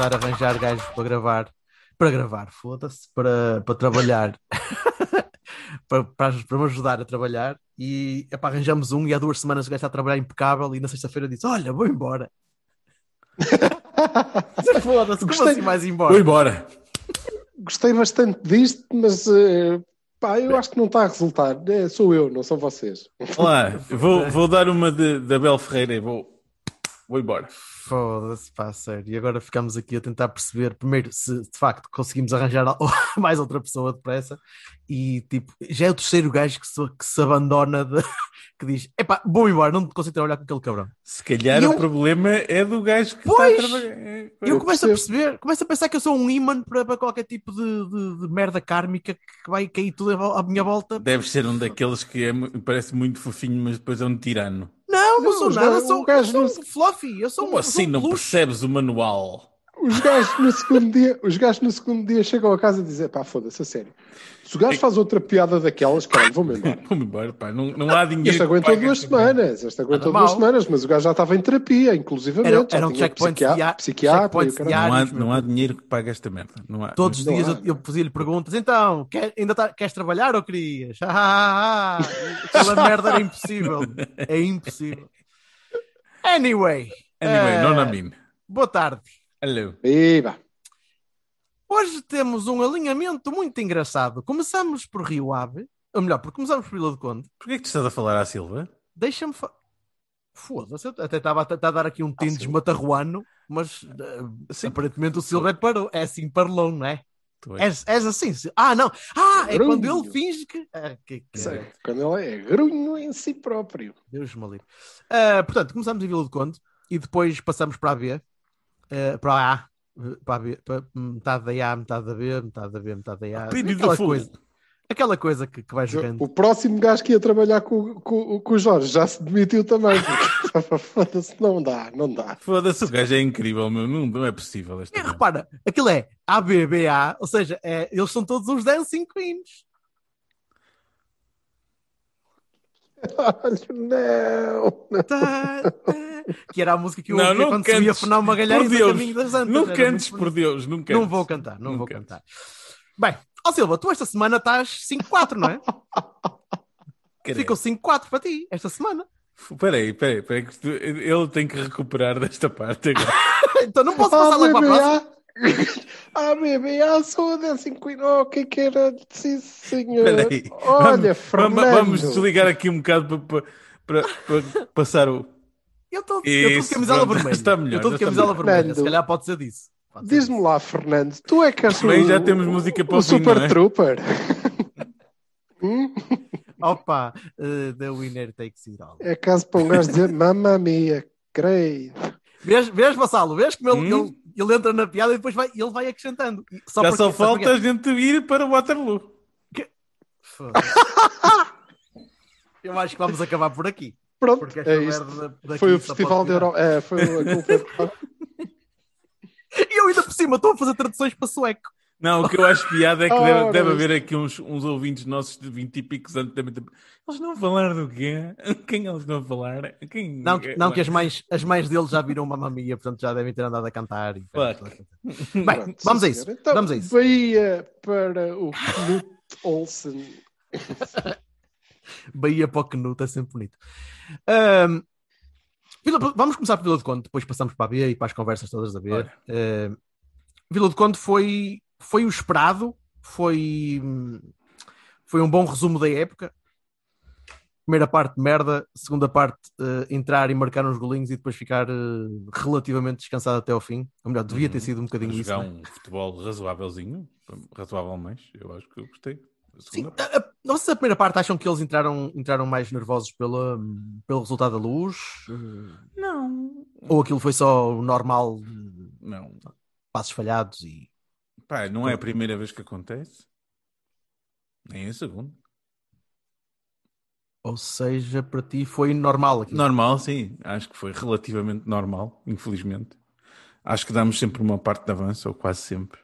A tentar arranjar gajos para gravar, para gravar, foda-se, para, para trabalhar, para, para, para me ajudar a trabalhar. E epá, arranjamos um e há duas semanas o gajo está a trabalhar impecável e na sexta-feira disse: Olha, vou embora. Foda-se, como Gostei. assim mais embora? Vou embora. Gostei bastante disto, mas eh, pá, eu acho que não está a resultar. É, sou eu, não são vocês. Olá, vou, vou dar uma de, da Bel Ferreira e vou, vou embora. Foda-se, pá, sério. E agora ficamos aqui a tentar perceber, primeiro, se de facto conseguimos arranjar mais outra pessoa depressa. E tipo, já é o terceiro gajo que se, que se abandona, de- que diz: Epá, vou embora, não consigo trabalhar com aquele cabrão. Se calhar eu- o problema é do gajo que Pois! está a trabalhar. É, eu Eu começo a percebo. perceber, começo a pensar que eu sou um imã para, para qualquer tipo de, de- de merda kármica que vai cair tudo à minha volta. Deve ser um daqueles que é parece muito fofinho, mas depois é um tirano. Não, sou nada, sou, eu sou um fluffy, eu sou Como um, assim um não percebes o manual? Os gajos no segundo dia, os gajos no segundo dia chegam a casa e dizem, pá, foda-se, a sério. Se o gajo faz outra piada daquelas, cara, vou-me embora. Vou-me embora, pá. Não, não há dinheiro. Este aguentou duas semanas, este aguentou duas semanas, mas o gajo já estava em terapia, inclusivamente. Era- já eram tinha checkpoints psiquiatra. Não há, não há dinheiro que pague esta merda. Não há. Todos os dias há. eu, eu fazia-lhe perguntas, então, quer, ainda tá- queres trabalhar ou querias? Ah, ah, ah. Aquela merda era impossível. É impossível. Anyway, Anyway, eh, não na mim. boa tarde. Hello. Viva! Hoje temos um alinhamento muito engraçado. Começamos por Rio Ave, ou melhor, por começamos por Vila do Conde. Porquê que tu estás a falar à Silva? Deixa-me. Fa... Foda-se, até estava a tentar dar aqui um tintes sim. matarruano, mas Sim. aparentemente o Silver parou. É assim, parlou, não é? Tu és. És, és assim. Sil- Ah, não. Ah, é quando Grunho. ele finge que. Ah, que, que... Certo. Quando ele é grunho em si próprio. Deus me livre. Ah, portanto, começamos em Vila do Conde e depois passamos para a B, eh, para a A, para a B, para metade da A, metade da B, metade da B, metade da A. Aquela coisa, aquela coisa que, que vai jogando. O próximo gajo que ia trabalhar com, com, com o Jorge já se demitiu também. Foda-se, não dá, não dá. Foda-se, o gajo é incrível, meu. Não, não é possível esta E repara, aquilo é ABBA, ou seja, é, eles são todos uns Dancing Queens. Olha, não. Tá, tá. Que era a música que eu Não, ouvia não quando subia cantes. Fernão Magalhães Por no Deus. caminho das Antas. Não cantes, muito por Deus, não cantes. Não vou cantar, não, Não vou cantes. cantar. Bem, ó Silva, tu esta semana estás 5-4, não é? Ficou 5-4 para ti esta semana. Peraí, peraí, peraí. que tu- Ele tem que recuperar desta parte agora. Então não posso Ah, passar lá para a próxima. A BBA sou a Dancing Queen. Oh, o que é que era? Sim, senhor. Peraí. Olha, vamos, Fernando. vamos desligar aqui um bocado para, para, para- para passar o. Eu estou eu estou de camisola pronto, vermelha. está melhor, eu estou de está camisola melhor. vermelha. Se calhar pode ser disso. Diz-me lá, Fernando, tu é que és Bem, o, já temos música para o o fim, Super é? Trooper. Hum? Opa, uh, the winner takes it all. É caso para um gajo dizer mamma mia, creio. Vês, vês Vassalo? Vês como ele, Hum? ele, ele entra na piada e depois vai, ele vai acrescentando. Só Já porque- só falta a porque- gente ir para Waterloo. Foda-se. Eu acho que vamos acabar por aqui. Pronto, Porque esta é isto. Foi o só Festival pode de virar. Euro... É, foi a culpa. E eu ainda por cima estou a fazer traduções para sueco. Não, o que eu acho piada é que deve, deve isto. haver aqui uns, uns ouvintes nossos de 20 e picos anos também. Eles não falar do quê? Quem eles vão falar? Quem... Não, que- não que as mães, as mães deles já viram uma mamia, portanto já devem ter andado a cantar. E... Fuck. Bem, Pronto, vamos a isso. Então, Vamos a isso. Bahia para o Knut Olsen. Bahia para o Canuto é sempre bonito. Vila- vamos começar por Vila do Conde, depois passamos para a B e para as conversas todas da B. Bora. Ahm, Vila do Conde foi, foi o esperado, foi, foi um bom resumo da época. Primeira parte merda, segunda parte eh, entrar e marcar uns golinhos e depois ficar eh, relativamente descansado até ao fim. Ou melhor, devia ter Uhum. sido um bocadinho isso. Jogar né? um futebol razoávelzinho, razoável mais, eu acho que eu gostei. Sim, segunda a, a primeira parte acham que eles entraram, entraram mais nervosos pela, pelo resultado da luz? Não. Ou aquilo foi só o normal, Não. passos falhados e. Pá, não é a primeira vez que acontece. Nem a segunda. Ou seja, para ti foi normal aquilo. Normal, sim. Acho que foi relativamente normal, infelizmente. Acho que damos sempre uma parte de avanço, ou quase sempre.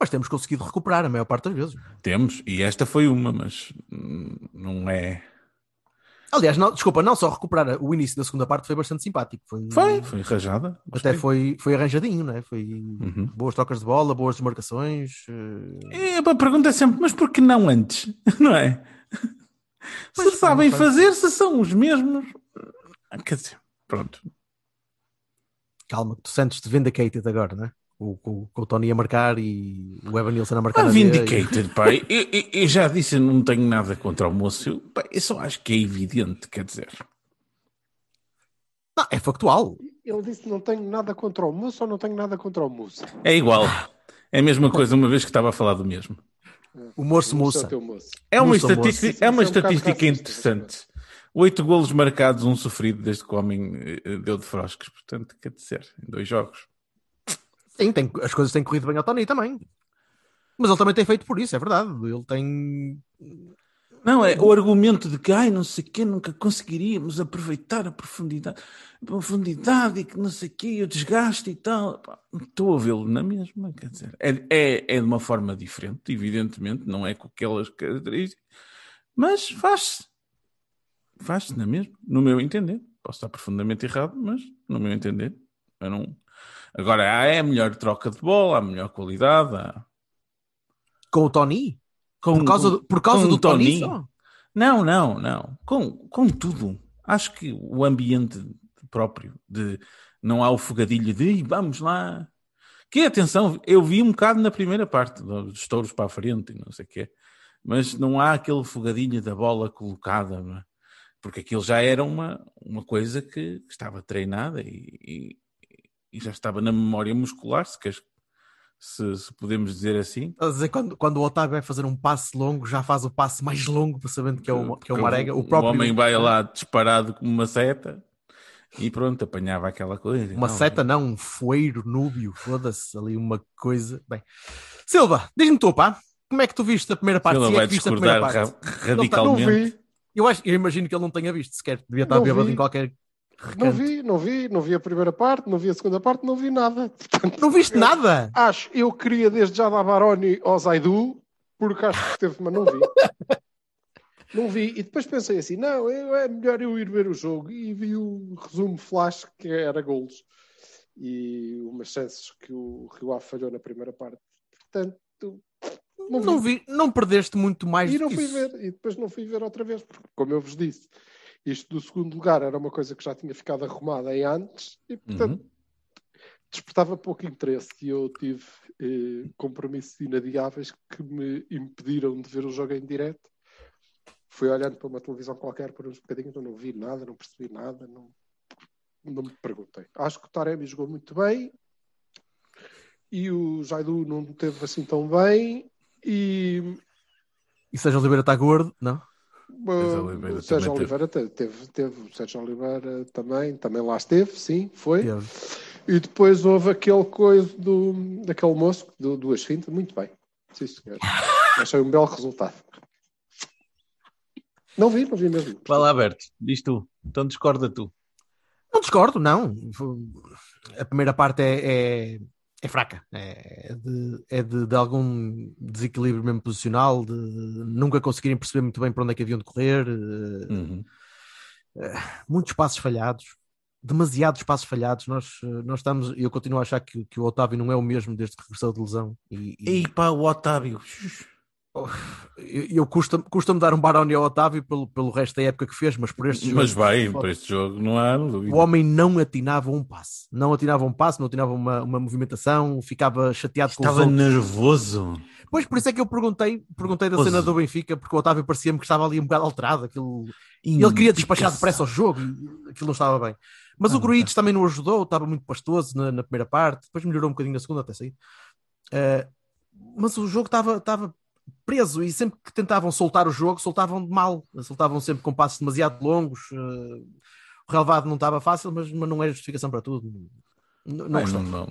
Mas temos conseguido recuperar a maior parte das vezes. Temos, e esta foi uma, mas hum, não é. Aliás, não, desculpa, não só recuperar o início da segunda parte foi bastante simpático. Foi, Foi, foi rajada. Até foi, foi arranjadinho, não é? Foi Uhum. boas trocas de bola, boas desmarcações. eh, E a pergunta é sempre, mas por que não antes? Não é? Pois, se sabem não fazer, se são os mesmos. Quer dizer, pronto. Calma, que tu sentes-te vindicated agora, não é? Com, com- com o Tony a marcar e o Evan Nilsson a marcar Ah, na D, e- vindicated, pai. Eu, eu- eu já disse, eu não tenho nada contra o moço. Eu, pá, eu só acho que é evidente, quer dizer. Não, é factual. Ele disse não tenho nada contra o moço ou não tenho nada contra o moço. É igual. É a mesma coisa, uma vez que estava a falar do mesmo. O moço é o moça. É uma Moço, estatística, moço. é uma é um estatística interessante. Oito golos marcados, um sofrido desde que o homem eh, deu de frosques. Portanto, quer dizer, em dois jogos. Sim, tem- as coisas têm corrido bem ao Tony também. Mas ele também tem feito por isso, é verdade. Ele tem. Não, é o argumento de que, ai, não sei o quê, nunca conseguiríamos aproveitar a profundidade, a profundidade e que não sei o quê, o desgaste e tal. Estou a vê-lo na mesma, quer dizer, é, é, é de uma forma diferente, evidentemente, não é com aquelas características, mas faz-se. Faz-se na mesma, no meu entender. Posso estar profundamente errado, mas no meu entender. Eu não... Agora, há é a melhor troca de bola, há a melhor qualidade, há... Com o Tony? Com- Por causa do, por causa do Tony? Tony. Não, não, não. Com, com tudo. Acho que o ambiente próprio de não há o fogadilho de "Ih, vamos lá. Que atenção, eu vi um bocado na primeira parte dos touros para a frente e não sei o quê, mas não há aquele fogadilho da bola colocada, é? porque aquilo já era uma, uma coisa que, que estava treinada e, e- já estava na memória muscular, se, queres- se, se podemos dizer assim. Estás a dizer, quando, quando o Otávio vai fazer um passe longo, já faz o passe mais longo, para sabendo que é o, que é o Marega. O próprio, homem vai lá disparado como uma seta e pronto, apanhava aquela coisa. Uma Não, seta, não, um foeiro, núbio, foda-se, ali uma coisa. Bem, Silva, diz-me tu, pá, como é que tu viste a primeira parte? Se é vai que viste a primeira discordar parte? ra- Não radicalmente. vi, Eu, acho, eu imagino que ele não tenha visto sequer, devia estar Não bêbado em qualquer não recanto. vi, não vi, não vi a primeira parte, não vi a segunda parte, não vi nada. Portanto, Não viste nada? Acho, eu queria desde já dar Baroni ao Zaidu, porque acho que teve, mas não vi. Não vi, e depois pensei assim: não, eu- é melhor eu ir ver o jogo. E vi o resumo flash que era golos e umas chances que o Rio Ave falhou na primeira parte. Portanto, não vi. Não vi, não perdeste muito mais E não fui isso. ver, e depois não fui ver outra vez, porque, como eu vos disse, isto do segundo lugar era uma coisa que já tinha ficado arrumada aí antes, e portanto Uhum. despertava pouco interesse. E eu tive eh, compromissos inadiáveis que me impediram de ver o jogo em direto. Fui olhando para uma televisão qualquer por uns bocadinhos, não vi nada, não percebi nada, não, não me perguntei. Acho que o Taremi jogou muito bem e o Jaidu não teve assim tão bem. E E Sérgio Oliveira está gordo, não? Uh, Oliveira o Sérgio Oliveira te- teve, teve, o Sérgio Oliveira também, também lá esteve, sim, foi. Teve. E depois houve aquele coisa do, daquele moço que deu duas fintas, muito bem. Sim, senhor. Achei um belo resultado. Não vi, não vi mesmo. Vai lá, Berto, diz tu. Então discorda tu. Não discordo, não. A primeira parte é, é, é fraca. É, de, é de, de algum desequilíbrio mesmo posicional, de nunca conseguirem perceber muito bem para onde é que haviam de correr. eh, Uhum. muitos passos falhados, demasiados passos falhados. Nós, eh, nós estamos, eu continuo a achar que, que o Otávio não é o mesmo desde que regressou de lesão. E, e E pá, o Otávio. Eu, eu custa, custa-me dar um Baroni ao Otávio pelo, pelo resto da época que fez, mas por este jogo. Mas vai, para este jogo não há dúvida. O homem não atinava um passe, não atinava um passe, não atinava uma, uma movimentação, ficava chateado com os Estava nervoso. Pois por isso é que eu perguntei, perguntei da Nervoso. cena do Benfica, porque o Otávio parecia-me que estava ali um bocado alterado. Aquilo... Ele queria despachar depressa ao jogo e aquilo não estava bem. Mas Ah, o Gruites também não ajudou, estava muito pastoso na, na primeira parte, depois melhorou um bocadinho na segunda até sair. Eh, mas o jogo estava, estava preso e sempre que tentavam soltar o jogo, soltavam de mal, soltavam sempre com passos demasiado longos. eh, o relevado não estava fácil, mas, mas não é justificação para tudo. Não, não Bem, gostei. não, não,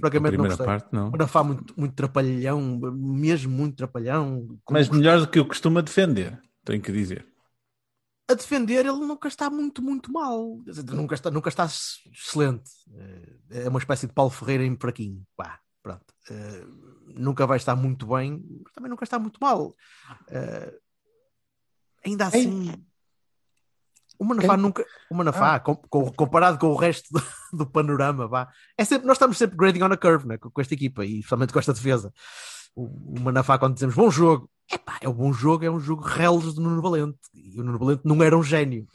Francamente, não gostei. parte não. O Manafá muito, muito trapalhão, mesmo muito trapalhão. Mas melhor do que eu costumo defender, tenho que dizer. a defender, ele nunca está muito, muito mal. Nunca está, nunca está excelente. Eh, É uma espécie de Paulo Ferreira em fraquinho. Pá, pronto. Eh, Nunca vai estar muito bem, mas também nunca está muito mal. Eh, Ainda assim. O Manafá Quem? nunca. O Manafá, com- com- comparado com o resto do, do panorama, vá. É sempre, nós estamos sempre grading on a curve né, com, com esta equipa e especialmente com esta defesa. O, o Manafá, quando dizemos bom jogo, epá, é um bom jogo, é um jogo reles do Nuno Valente. E o Nuno Valente não era um gênio.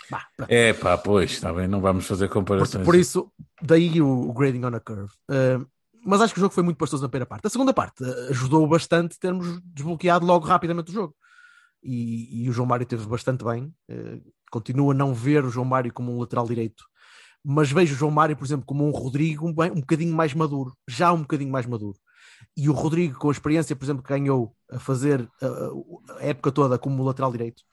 É pá, pois, está bem, não vamos fazer por, comparações. por isso, daí o, o grading on a curve. Uh, mas acho que o jogo foi muito pastoso na primeira parte. A segunda parte uh, ajudou bastante termos desbloqueado logo rapidamente o jogo. E, e o João Mário teve bastante bem. Uh, continuo a não ver o João Mário como um lateral direito, mas vejo o João Mário, por exemplo, como um Rodrigo um, bem- um bocadinho mais maduro, já um bocadinho mais maduro. E o Rodrigo, com a experiência, por exemplo, que ganhou a fazer uh, a época toda como lateral direito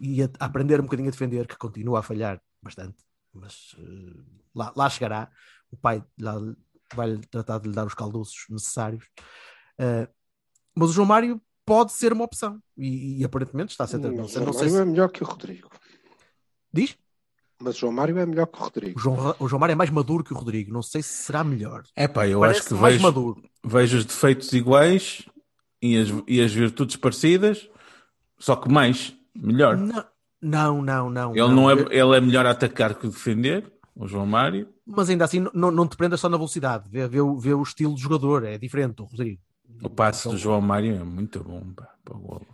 e a, a aprender um bocadinho a defender, que continua a falhar bastante, mas uh, lá, lá chegará. O pai lá vai tratar de lhe dar os calduços necessários. Uh, mas o João Mário pode ser uma opção e, e aparentemente está a ser. Não, Não, o sei, João não sei Mário se é melhor que o Rodrigo. diz. Mas o João Mário é melhor que o O Rodrigo. João, o João Mário é mais maduro que o Rodrigo. Não sei se será melhor. É pá, eu Parece acho que mais vejo, maduro. vejo os defeitos iguais e as, e as virtudes parecidas, só que mais, melhor. Não, não, não. não Ele, não é, ele é melhor a atacar que defender, o João Mário. Mas ainda assim, não, não te prendas só na velocidade. Vê, vê, o- vê o estilo de jogador. É diferente, o Rodrigo. O passe Então, do João Mário é muito bom pá, para o golo.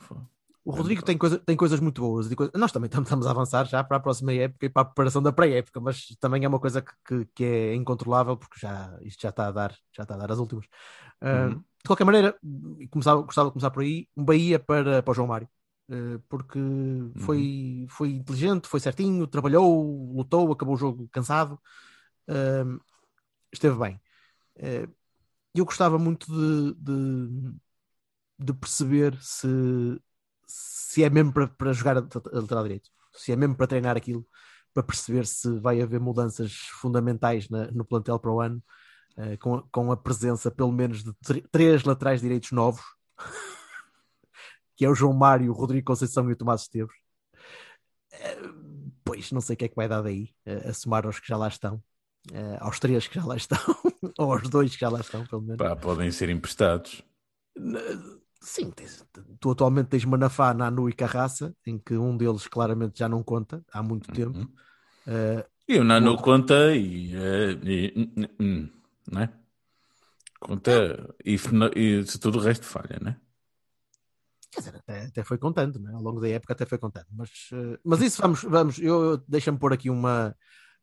O Rodrigo tem, coisa, tem coisas muito boas. coisa- Nós também estamos, a avançar já para a próxima época e para a preparação da pré-época, mas também é uma coisa que, que, que é incontrolável porque já, isto já está a dar, já está a dar as últimas. Uhum. De qualquer maneira, começava, gostava de começar por aí, um Bahia para, para o João Mário. Ah, porque foi, foi inteligente, foi certinho, trabalhou, lutou, acabou o jogo cansado, ah, esteve bem. Ah, eu gostava muito de, de, de perceber se, se é mesmo para, para jogar a a lateral direito, se é mesmo para treinar aquilo, para perceber se vai haver mudanças fundamentais na- no plantel para o ano, eh, com, a, com a presença pelo menos de tr- três laterais direitos novos, que é o João Mário, o Rodrigo Conceição e o Tomás Esteves. Eh, pois não sei o que é que vai dar daí, eh, a somar aos que já lá estão, eh, aos três que já lá estão, ou aos dois que já lá estão, pelo menos. Pá, podem ser emprestados. Sim, tens- tu atualmente tens Manafá, Nanu e Carraça, em que um deles claramente já não conta há muito tempo. Uhum. Eh, E o Nano conta e, e- hum, não é? Conta e, e se tudo o resto falha, né? Quer dizer, até, até foi contando, né? ao longo da época até foi contando. Mas, eh, mas isso vamos, vamos eu, eu- deixa-me pôr aqui uma,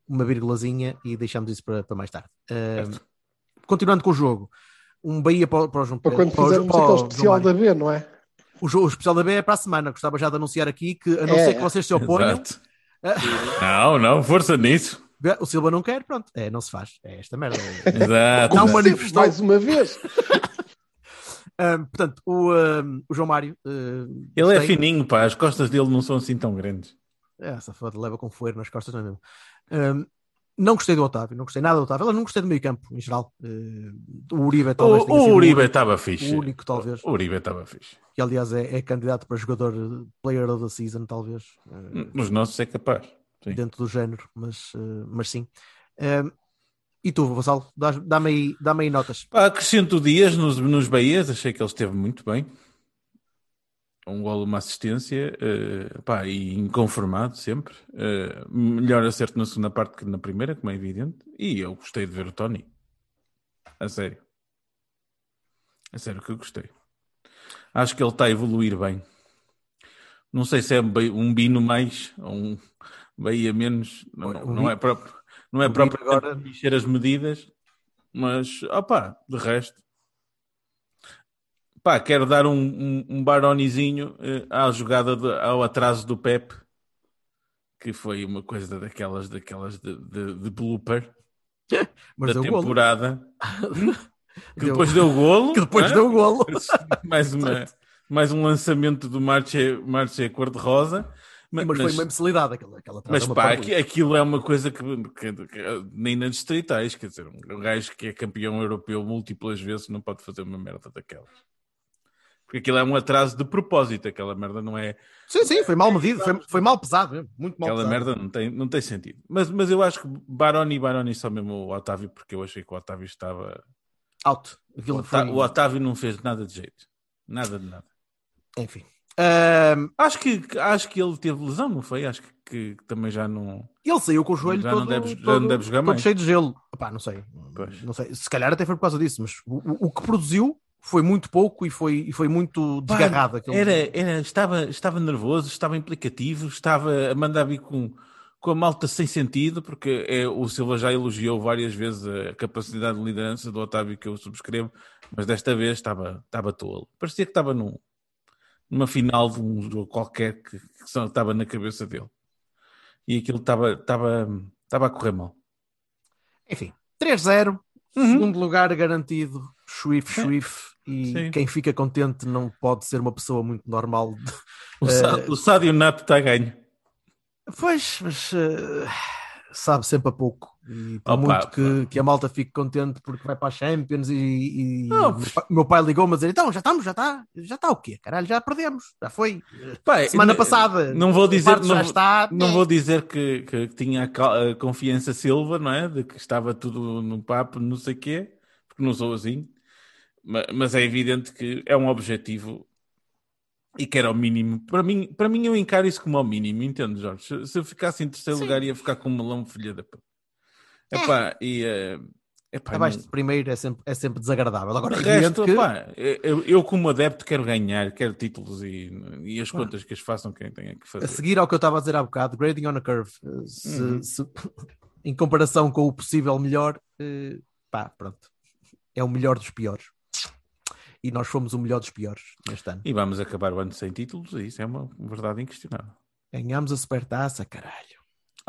uma vírgulazinha e deixamos isso para, para mais tarde. Eh, continuando com o jogo, um Bahia para, o- para o João Para quando para o- fizermos para o aquele especial da B, não é? o, jogo, o especial da B é para a semana. Gostava já de anunciar aqui que, a não É. ser que vocês se oponham. Não, não, força nisso. o Silva não quer, pronto, é, não se faz. É esta merda. Exato. Não manifestou. Mais uma vez. Ahm, portanto, o, ahm, o João Mário. ahm, Ele é fininho, pá, as costas dele não são assim tão grandes. É, essa foda leva com foeiro nas costas, não é mesmo? Ahm, não gostei do Otávio, não gostei nada do Otávio. Eu não gostei do meio campo, em geral. Uh, o Uribe O, talvez o sido Uribe estava fixe. o único, talvez. O Uribe estava fixe. que aliás é, é candidato para jogador player of the season, talvez, eh, Nos nossos é capaz. Sim. dentro do género, mas, eh, mas sim. E tu, Vassalo, dás- dá-me aí, dá aí notas. Pá, acrescento dias nos, nos Bahias, achei que ele esteve muito bem. Um golo, uma assistência, eh, pá, e inconformado sempre. Eh, melhor acerto na segunda parte que na primeira, como é evidente. E eu gostei de ver o Tony. A sério. A sério que eu gostei. Acho que ele está a evoluir bem. Não sei se é um Bino mais ou um Bahia menos. Não, não, é próprio. Não é próprio agora- mexer as medidas, mas opá, de resto. Pá, quero dar um, um, um baronizinho eh, à jogada, de- ao atraso do Pep, que foi uma coisa daquelas, daquelas de, de, de blooper Mas da temporada. que Deu- depois deu golo. Que depois é? deu golo. Mais uma, mais um lançamento do Marche, Marche Cor-de-Rosa. Mas, mas foi uma imbecilidade aquela, aquela Mas pá, aqui- aquilo é uma coisa que, que- que- nem nas distritais, quer dizer, um gajo que é campeão europeu múltiplas vezes não pode fazer uma merda daquela. Porque aquilo é um atraso de propósito, aquela merda não é. Sim, sim, foi mal medido, foi, foi mal pesado mesmo, muito mal Aquela pesado. merda não tem, não tem sentido. Mas, mas eu acho que Baroni e Baroni só mesmo o Otávio, porque eu achei que o Otávio estava. Out. O, Otá- foi... o Otávio não fez nada de jeito. Nada de nada. Enfim. Ahm, Acho que, acho que ele teve lesão, não foi? Acho que, que também já não. ele saiu com o joelho Já não todo, deve- já todo, não deve jogar mais. cheio de gelo. Epá, não sei. Pois. não sei. Se calhar até foi por causa disso, mas o, o- que produziu foi muito pouco e foi, e foi muito desgarrado. Era, era, estava, estava nervoso, estava implicativo, estava a mandar vir com, com a malta sem sentido, porque é, o Silva já elogiou várias vezes a capacidade de liderança do Otávio, que eu subscrevo, mas desta vez estava, estava tolo. Parecia que estava num, numa final de um jogo qualquer que, que só estava na cabeça dele. E aquilo estava, estava, estava a correr mal. Enfim, 3-0, Uhum. segundo lugar garantido, Swift, Swift, e Sim. quem fica contente não pode ser uma pessoa muito normal. O, Sá- o Sádio Nato está a ganho. Pois, mas eh, sabe sempre a pouco. E por Opa, muito que, que a malta fique contente porque vai para a Champions e, e Não, meu pai- meu pai ligou-me a dizer: então já estamos, já está, já está o quê? Caralho, já perdemos, já foi. Pá, Semana passada, Não vou o dizer, não, está. não vou dizer que, que tinha a confiança Silva, não é? De que estava tudo no papo, não sei o quê, porque não sou assim. Ma- Mas é evidente que é um objetivo e que era o mínimo. Para mim, para mim eu encaro isso como ao mínimo, entende, Jorge? Se, se eu ficasse em terceiro Sim. lugar ia ficar com um melão filha da... p- Epá, e... eh, epá, Abaixo não- de primeiro é sempre, é sempre desagradável. Agora, de é resto, que opá, eu, eu como adepto quero ganhar, quero títulos e, e as contas que as façam quem tenha que a fazer. seguir ao que eu estava a dizer há bocado, grading on a curve, eh, se- Uhum. se- em comparação com o possível melhor, eh, pá, pronto, é o melhor dos piores. E nós fomos o melhor dos piores neste ano. E vamos acabar o ano sem títulos, e isso é uma verdade inquestionável. Ganhámos a supertaça, caralho.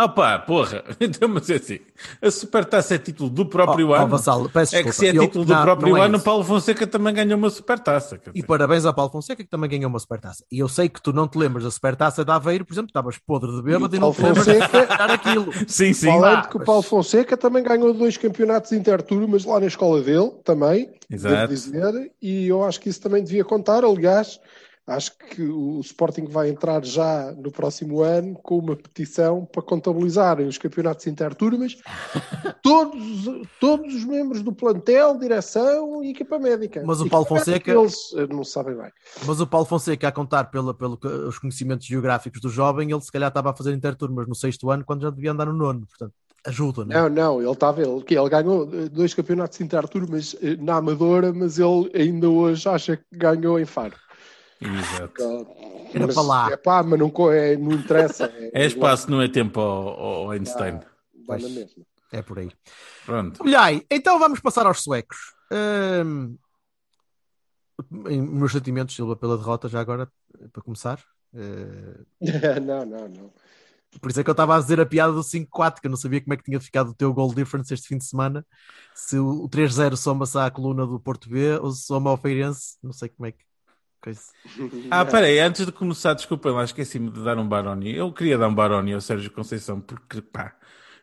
Ah pá, porra, então, mas é assim, a supertaça é título do próprio Oh, oh, ano. Vassalo, peço é que se é Eu- título do não, próprio não é ano, isso. Paulo Fonseca também ganhou uma supertaça. quer E dizer. parabéns ao Paulo Fonseca que também ganhou uma supertaça. E eu sei que tu não te lembras da supertaça de Aveiro, por exemplo, estavas podre de bêbado E e, não te lembras de Fonseca- ganhar aquilo. Sim, sim. Falando pá, que o Paulo Fonseca também ganhou dois campeonatos interturmas lá na escola dele, também, devo Exato. dizer, e eu acho que isso também devia contar. Aliás, acho que o Sporting vai entrar já no próximo ano com uma petição para contabilizarem os campeonatos interturmas, todos, todos os membros do plantel, direção e equipa médica. Mas o Paulo parece Fonseca- Eles eh, não sabem bem. Mas o Paulo Fonseca, a contar pela, pelo os conhecimentos geográficos do jovem, ele se calhar estava a fazer interturmas no sexto ano quando já devia andar no nono. Portanto, ajuda, não é? Não, não, ele estava, ele, ele ganhou eh, dois campeonatos interturmas eh, na Amadora, mas ele ainda hoje acha que ganhou em Faro. Exato. Era Mas- para lá. É pá, mas não, é, não interessa. É espaço, não é tempo ao, ao Einstein. Mesma. É por aí. Pronto. Olhai, então vamos passar aos suecos. Hum, em meus sentimentos, Silva, pela derrota, já agora, para começar. Eh, não, não, não. por isso é que eu estava a dizer a piada do 5-4, que eu não sabia como é que tinha ficado o teu goal difference este fim de semana. Se o 3-0 soma-se à coluna do Porto B ou se soma ao Feirense, não sei como é que. Coisa. Ah, peraí, antes de começar, desculpem lá, esqueci-me de dar um Baroni. Eu queria dar um Baroni ao Sérgio Conceição, porque, pá,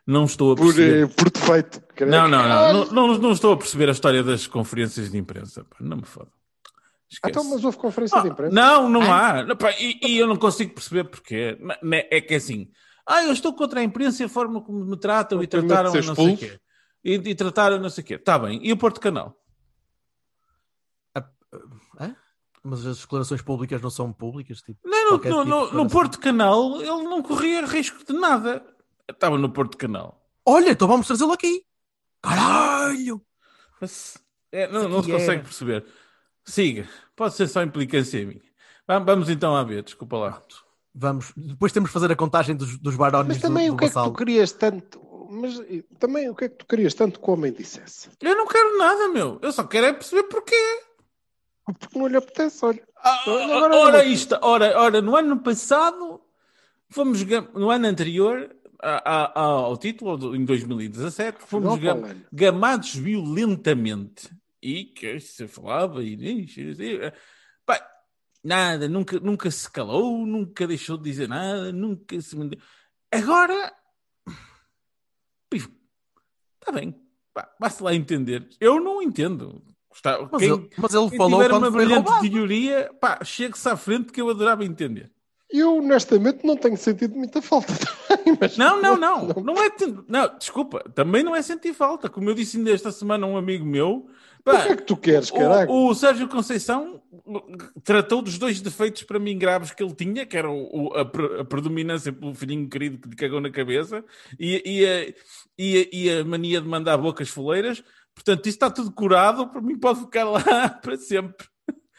não estou a Por, perceber. eh, por defeito. Não, não, não, não, não, não estou a perceber a história das conferências de imprensa. pá, não me foda. Ah, então, mas houve conferência de imprensa. Não, não há. Não, pá, e, e eu não consigo perceber porquê. É é que é assim. Ah, eu estou contra a imprensa e a forma como me tratam e trataram não sei o quê. E, e trataram não sei o quê. Está bem. E o Porto Canal? Hã? Mas as declarações públicas não são públicas? Tipo, Não, no, tipo no- no? Porto Canal ele não corria risco de nada. Estava no Porto Canal. Olha, então vamos trazê-lo aqui. Caralho! Mas, é, não, não se consegue perceber. Siga. Pode ser só implicância minha. Va- Vamos então à ver, desculpa lá. Vamos. Depois temos de fazer a contagem dos, dos barónios Mas também do, do o que é que tu querias tanto? Mas também o que é que tu querias tanto que o homem dissesse? Eu não quero nada, meu. Eu só quero é perceber porquê. Não lhe apetece, olha. Ah, Olha, ah, agora ora, não- isto, ora, ora, no ano passado, fomos, no ano anterior a- a- ao título, em 2017, fomos Não, ga- Paulo. gamados violentamente. E que se falava, e, e- e- pá, Nada, nunca, nunca se calou, nunca deixou de dizer nada, nunca se. Agora. Está bem, basta lá entender. Eu não entendo. Está, Mas quem, ele, mas ele falou tiver uma brilhante roubado. teoria, pá, chegue-se à frente que eu adorava entender. Eu, honestamente, não tenho sentido muita falta também. Mas Não, não, não. Não é. Não, desculpa. Também não é sentir falta. Como eu disse ainda esta semana a um amigo meu. O Pá, que é que tu queres, caralho? o, o Sérgio Conceição tratou dos dois defeitos para mim graves que ele tinha, que era o- o- a, a predominância pelo filhinho querido que lhe cagou na cabeça e, e a, e a- e a mania de mandar bocas foleiras. Portanto, isso está tudo curado. Para mim, pode ficar lá para sempre.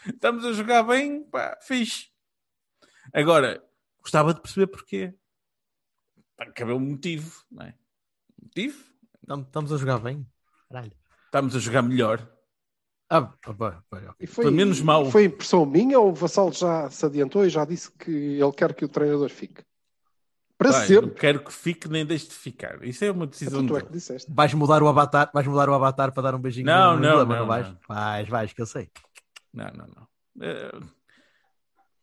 Estamos a jogar bem, pá, fixe. Agora, gostava de perceber porquê. Tem que haver um motivo, não é? Motivo? Tam- Estamos a jogar bem. Caralho. Estamos a jogar melhor. Ah, ah, bem, bem, ok. E foi, Foi menos mau. Foi impressão minha ou o Vassal já se adiantou e já disse que ele quer que o treinador fique? Para Pá, sempre. Não quero que fique nem deixe de ficar. Isso é uma decisão Então, tu é que disseste. Vais mudar o avatar, vais mudar o avatar para dar um beijinho Não, no não, emblema, não, vais? não. Vais, vais, que eu sei. Não, não, não. Eh,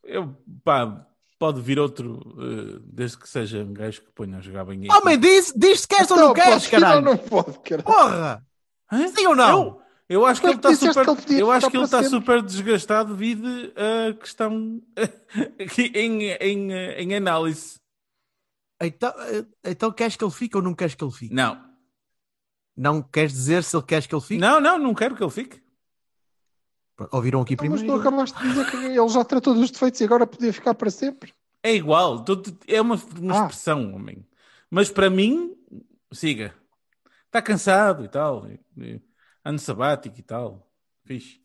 Eu, pá, pode vir outro, eh, desde que seja um gajo que ponha a jogar bem. em Homem, diz, diz se queres ou não Então, queres, caralho. não pode, caralho. Porra! Hã? Sim ou não? Eu, eu acho que Tu é ele que está super, que ele eu acho que ele está sempre. super desgastado devido a questão em, em, em análise. Então, eh, então queres que ele fique ou não queres que ele fique? Não, Não queres dizer se ele queres que ele fique? não, não, não quero que ele fique. Ouviram aqui Mas tu primeiro? acabaste de dizer que ele já tratou dos defeitos e agora podia ficar para sempre. É igual, é uma, uma Ah. expressão, homem. Mas para mim, siga. Está cansado e tal. Ano sabático e tal. Fixe.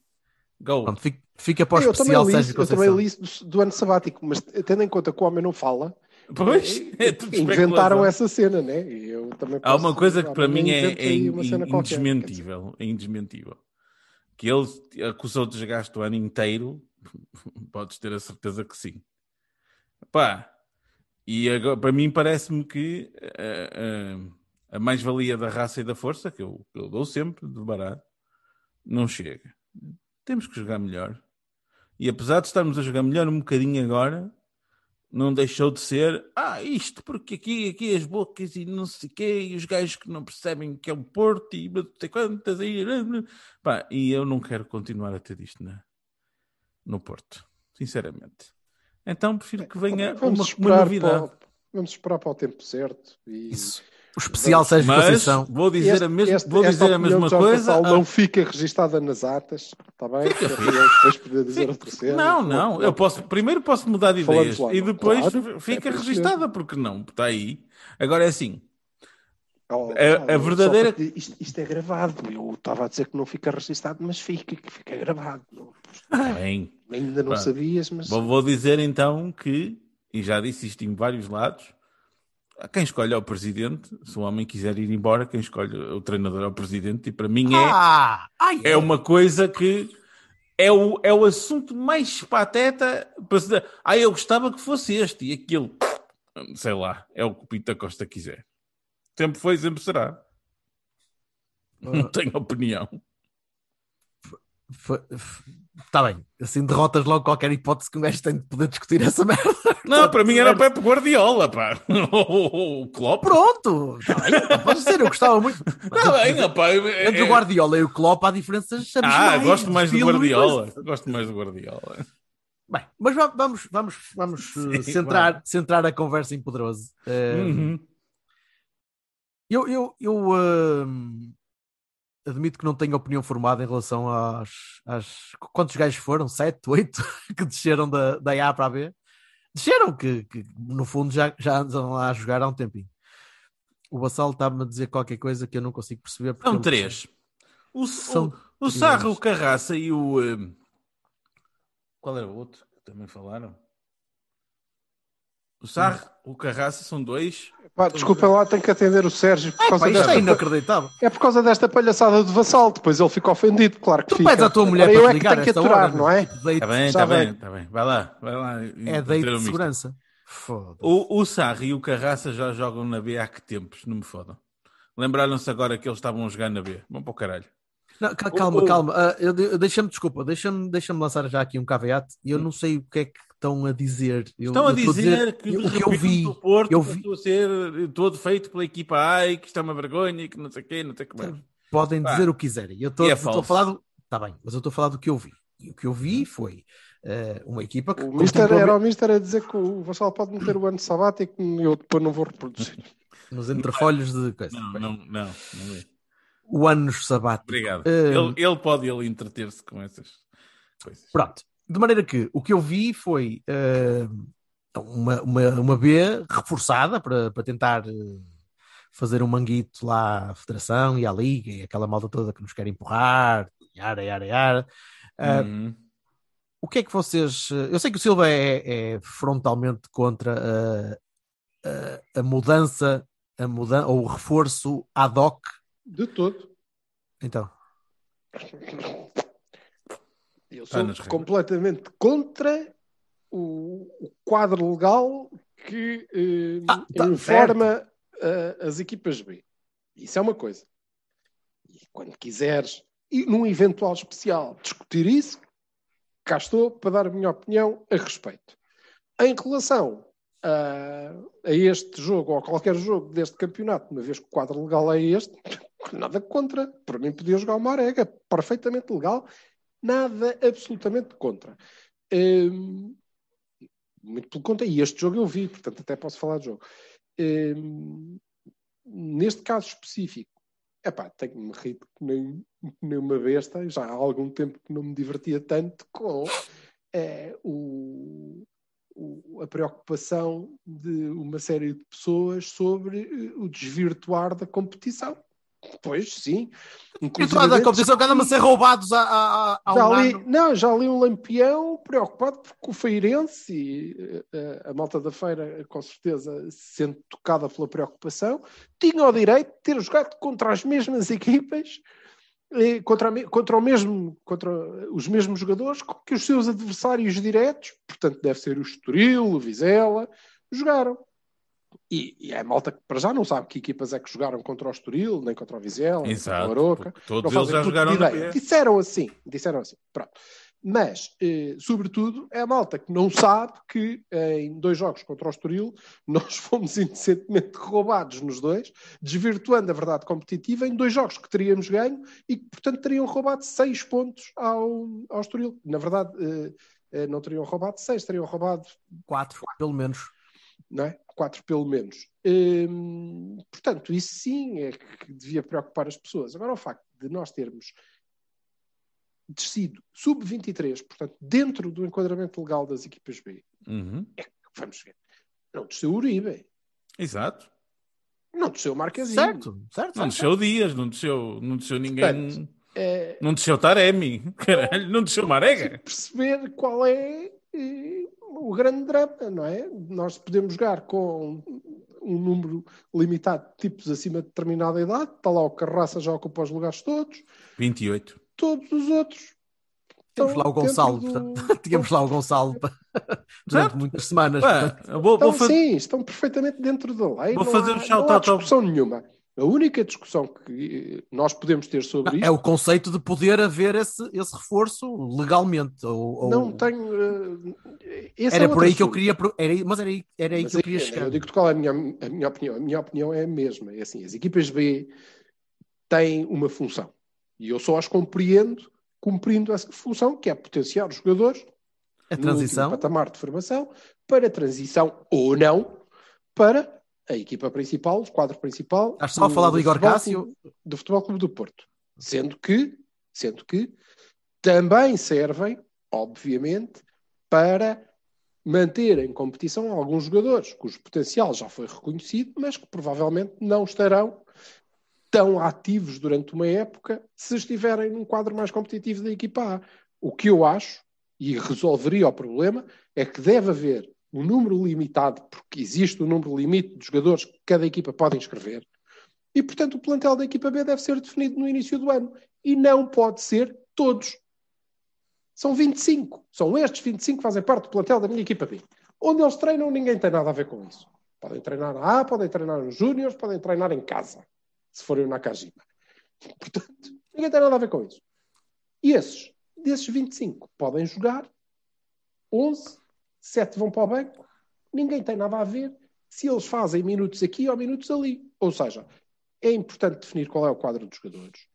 Go. Pronto, fica, fica para o eu especial também li, Sérgio isso, eu também li isso do, do ano sabático, mas tendo em conta que o homem não fala, Pois, é tudo inventaram essa cena, né? E eu também Há uma coisa que para mim é, é in- qualquer, indesmentível. É indesmentível. Que ele acusou de desgaste o ano inteiro, podes ter a certeza que sim. Pá, e agora, para mim parece-me que eh, eh, a mais-valia da raça e da força, que eu, eu dou sempre de barato, não chega. Temos que jogar melhor. E apesar de estarmos a jogar melhor um bocadinho agora, não deixou de ser ah, isto, porque aqui, aqui as bocas e não sei o quê, e os gajos que não percebem que é o Porto e não sei quantas aí. Pá, e eu não quero continuar a ter isto na, no Porto, sinceramente. Então prefiro que venha Vamos uma, uma esperar novidade. para, vamos esperar para o tempo certo. E Isso. O especial Sérgio Mas Conceição. vou dizer este- a, mesma este- vou esta dizer a mesma coisa. Vassal a- não fica registada nas atas, está bem? Para ele depois poder dizer outra cena. Não, não, eu posso, primeiro posso mudar de ideias lá, e depois Claro, fica é registada, porque não? Está aí. Agora é assim, Oh, A- a só verdadeira- Isto, isto é gravado. Eu estava a dizer que não fica registado, mas fica, que fica gravado. Está bem. Ainda não Pá. sabias, mas. Vou, vou dizer então que, e já disse isto em vários lados, quem escolhe é o presidente. Se o homem quiser ir embora, quem escolhe o treinador é o presidente. E para mim é, Ah! Ai, é uma coisa que é o, é o assunto mais pateta para se dizer, ah, eu gostava que fosse este e aquilo. Sei lá, é o que o Pita Costa quiser. Sempre foi, sempre será. Não tenho opinião. Está bem. Assim derrotas logo qualquer hipótese que um gajo tem de poder discutir essa merda. Não, para mim era o Pepe Guardiola, pá. O Klopp. Pronto! Está bem. Pode ser, eu gostava muito. Está bem, é- Entre o Guardiola e o Klopp há diferenças Ah, gosto mais do Guardiola. Gosto mais do Guardiola. Bem, mas va- vamos, vamos, vamos Sim, centrar, centrar a conversa em poderoso. Uh, Uhum. Eu, eu, eu hum, admito que não tenho opinião formada em relação às, às. Quantos gajos foram? Sete, oito que desceram da, da A para a B? Desceram, que, que no fundo já, já andam lá a jogar há um tempinho. O Bassal está-me a dizer qualquer coisa que eu não consigo perceber. São três. O, São o, o Sarro, o Carraça e o. eh, Qual era o outro que também falaram? O Sarro, o Carraça são dois. Pá, desculpa lá, tenho que atender o Sérgio por Ai, causa pá, desta. é inacreditável. É por causa desta palhaçada de vassal, depois ele fica ofendido, claro que Tu fica. pedes à tua mulher Agora para eu é que ligar tenho que aturar, hora, não é? Está bem, está bem, está bem. Vai lá, vai lá. É meter date o de segurança. Foda-se. O, o Sarri e o Carraça já jogam na B há que tempos, não me fodam. Lembraram-se agora que eles estavam a jogar na B. Vão para o caralho. Não, ca- calma, ou- calma. Ah, eu de- deixa-me, desculpa, deixa-me deixa lançar já aqui um caveat e eu não sei o que é que estão a dizer. Eu- Estão a dizer que o que eu vi. o Porto eu vi- a ser todo feito pela equipa A e que isto é uma vergonha e que não sei o quê, não sei o que mais. Podem Pá. dizer o que quiserem. Eu estou é estou a falar do. Está bem, mas eu estou a falar do que eu vi. E o que eu vi foi eh, uma equipa que. O Mister, era o Mister a dizer que o Vassal pode meter o ano sabático e eu depois não vou reproduzir. nos entrefolhos de coisa. Não, não, não. não é. O anos sabático. Obrigado. Eh, Ele, ele pode ele entreter-se com essas coisas. Pronto. De maneira que o que eu vi foi eh, uma, uma, uma B reforçada para, para tentar eh, fazer um manguito lá à Federação e à Liga e aquela malta toda que nos quer empurrar, yara, yara, yara. Ah, Uhum. O que é que vocês. eh, Eu sei que o Silva é, é frontalmente contra a, a, a mudança, a mudan ou o reforço ad hoc. De todo. Então, Eu sou completamente contra o, o quadro legal que eh, Ah, tá, informa eh, as equipas B. Isso é uma coisa. E quando quiseres, e num eventual especial, discutir isso, cá estou para dar a minha opinião a respeito. Em relação a, a este jogo ou a qualquer jogo deste campeonato, uma vez que o quadro legal é este, nada contra. Para mim podia jogar uma arega, perfeitamente legal, nada absolutamente contra. Hum, muito pelo contrário, e este jogo eu vi, portanto até posso falar de jogo. Hum, neste caso específico, epá, tenho-me rido que nem, nem uma besta, já há algum tempo que não me divertia tanto com eh, o, o- a preocupação de uma série de pessoas sobre eh, o desvirtuar da competição. Pois sim. virtual da competição que andam a ser roubados há, há, há já um li, não, já li um lampião preocupado porque o Feirense e eh, a malta da feira, com certeza, sendo tocada pela preocupação, tinha o direito de ter jogado contra as mesmas equipas, eh, contra, a contra o mesmo, contra os mesmos jogadores que os seus adversários diretos, portanto deve ser o Estoril, o Vizela, jogaram. E, e é a malta que para já não sabe que equipas é que jogaram contra o Estoril, nem contra o Vizela, nem contra o. Aroca. Todos eles já jogaram na. Disseram assim, disseram assim. Pronto. Mas, eh, sobretudo, é a malta que não sabe que eh, em dois jogos contra o Estoril nós fomos inocentemente roubados nos dois, desvirtuando a verdade competitiva em dois jogos que teríamos ganho e que, portanto, teriam roubado seis pontos ao, ao Estoril. Na verdade, eh, eh, não teriam roubado seis, teriam roubado Quatro, pelo menos. Não é? Quatro pelo menos. Hum, portanto, isso sim é que devia preocupar as pessoas. Agora, o facto de nós termos descido sub-23, portanto, dentro do enquadramento legal das equipas B, Uhum. vamos ver, não desceu o Uribe, Exato. não desceu o Marquezinho. Certo, certo. Não desceu Dias, não desceu, não desceu ninguém. Portanto, É, Não desceu Taremi. Caralho, não desceu Marega. perceber qual é eh, o grande drama, não é? Nós podemos jogar com um número limitado de tipos acima de determinada idade, está lá o Carraça já ocupa os lugares todos, 28. todos os outros. Temos lá o Gonçalo, do- portanto, tínhamos lá o Gonçalo durante Certo. muitas semanas. Portanto, eu vou, Então, vou fazer. sim, estão perfeitamente dentro da lei. Vou não fazer há, um shout não há out ao- discussão nenhuma. A única discussão que eh, nós podemos ter sobre isto é o conceito de poder haver esse, esse reforço legalmente. Ou, ou- não tenho. eh, é Era por outro aí que eu queria. Era, mas era aí, era aí Mas que eu aí, queria chegar. Eu digo qual é a minha, a minha opinião. A minha opinião é a mesma. É assim, as equipas B têm uma função. E eu só as compreendo cumprindo essa função, que é potenciar os jogadores A no transição. último patamar de formação para transição ou não para a equipa principal, o quadro principal. Estás só a falar do Igor Futebol Cássio? Do Futebol Clube do Porto. Sendo que, sendo que também servem, obviamente, para manter em competição alguns jogadores cujo potencial já foi reconhecido, mas que provavelmente não estarão tão ativos durante uma época se estiverem num quadro mais competitivo da equipa A. O que eu acho, e resolveria o problema, é que deve haver um número limitado, porque existe um número limite de jogadores que cada equipa pode inscrever, e portanto o plantel da equipa B deve ser definido no início do ano. E não pode ser todos. São 25. São estes 25 que fazem parte do plantel da minha equipa B. Onde eles treinam, ninguém tem nada a ver com isso. Podem treinar na A, podem treinar nos Júniors, podem treinar em casa, se forem na Nakajima. Portanto, Ninguém tem nada a ver com isso. E esses, desses 25, podem jogar 11, 7 vão para o banco, ninguém tem nada a ver se eles fazem minutos aqui ou minutos ali. Ou seja, é importante definir qual é o quadro dos jogadores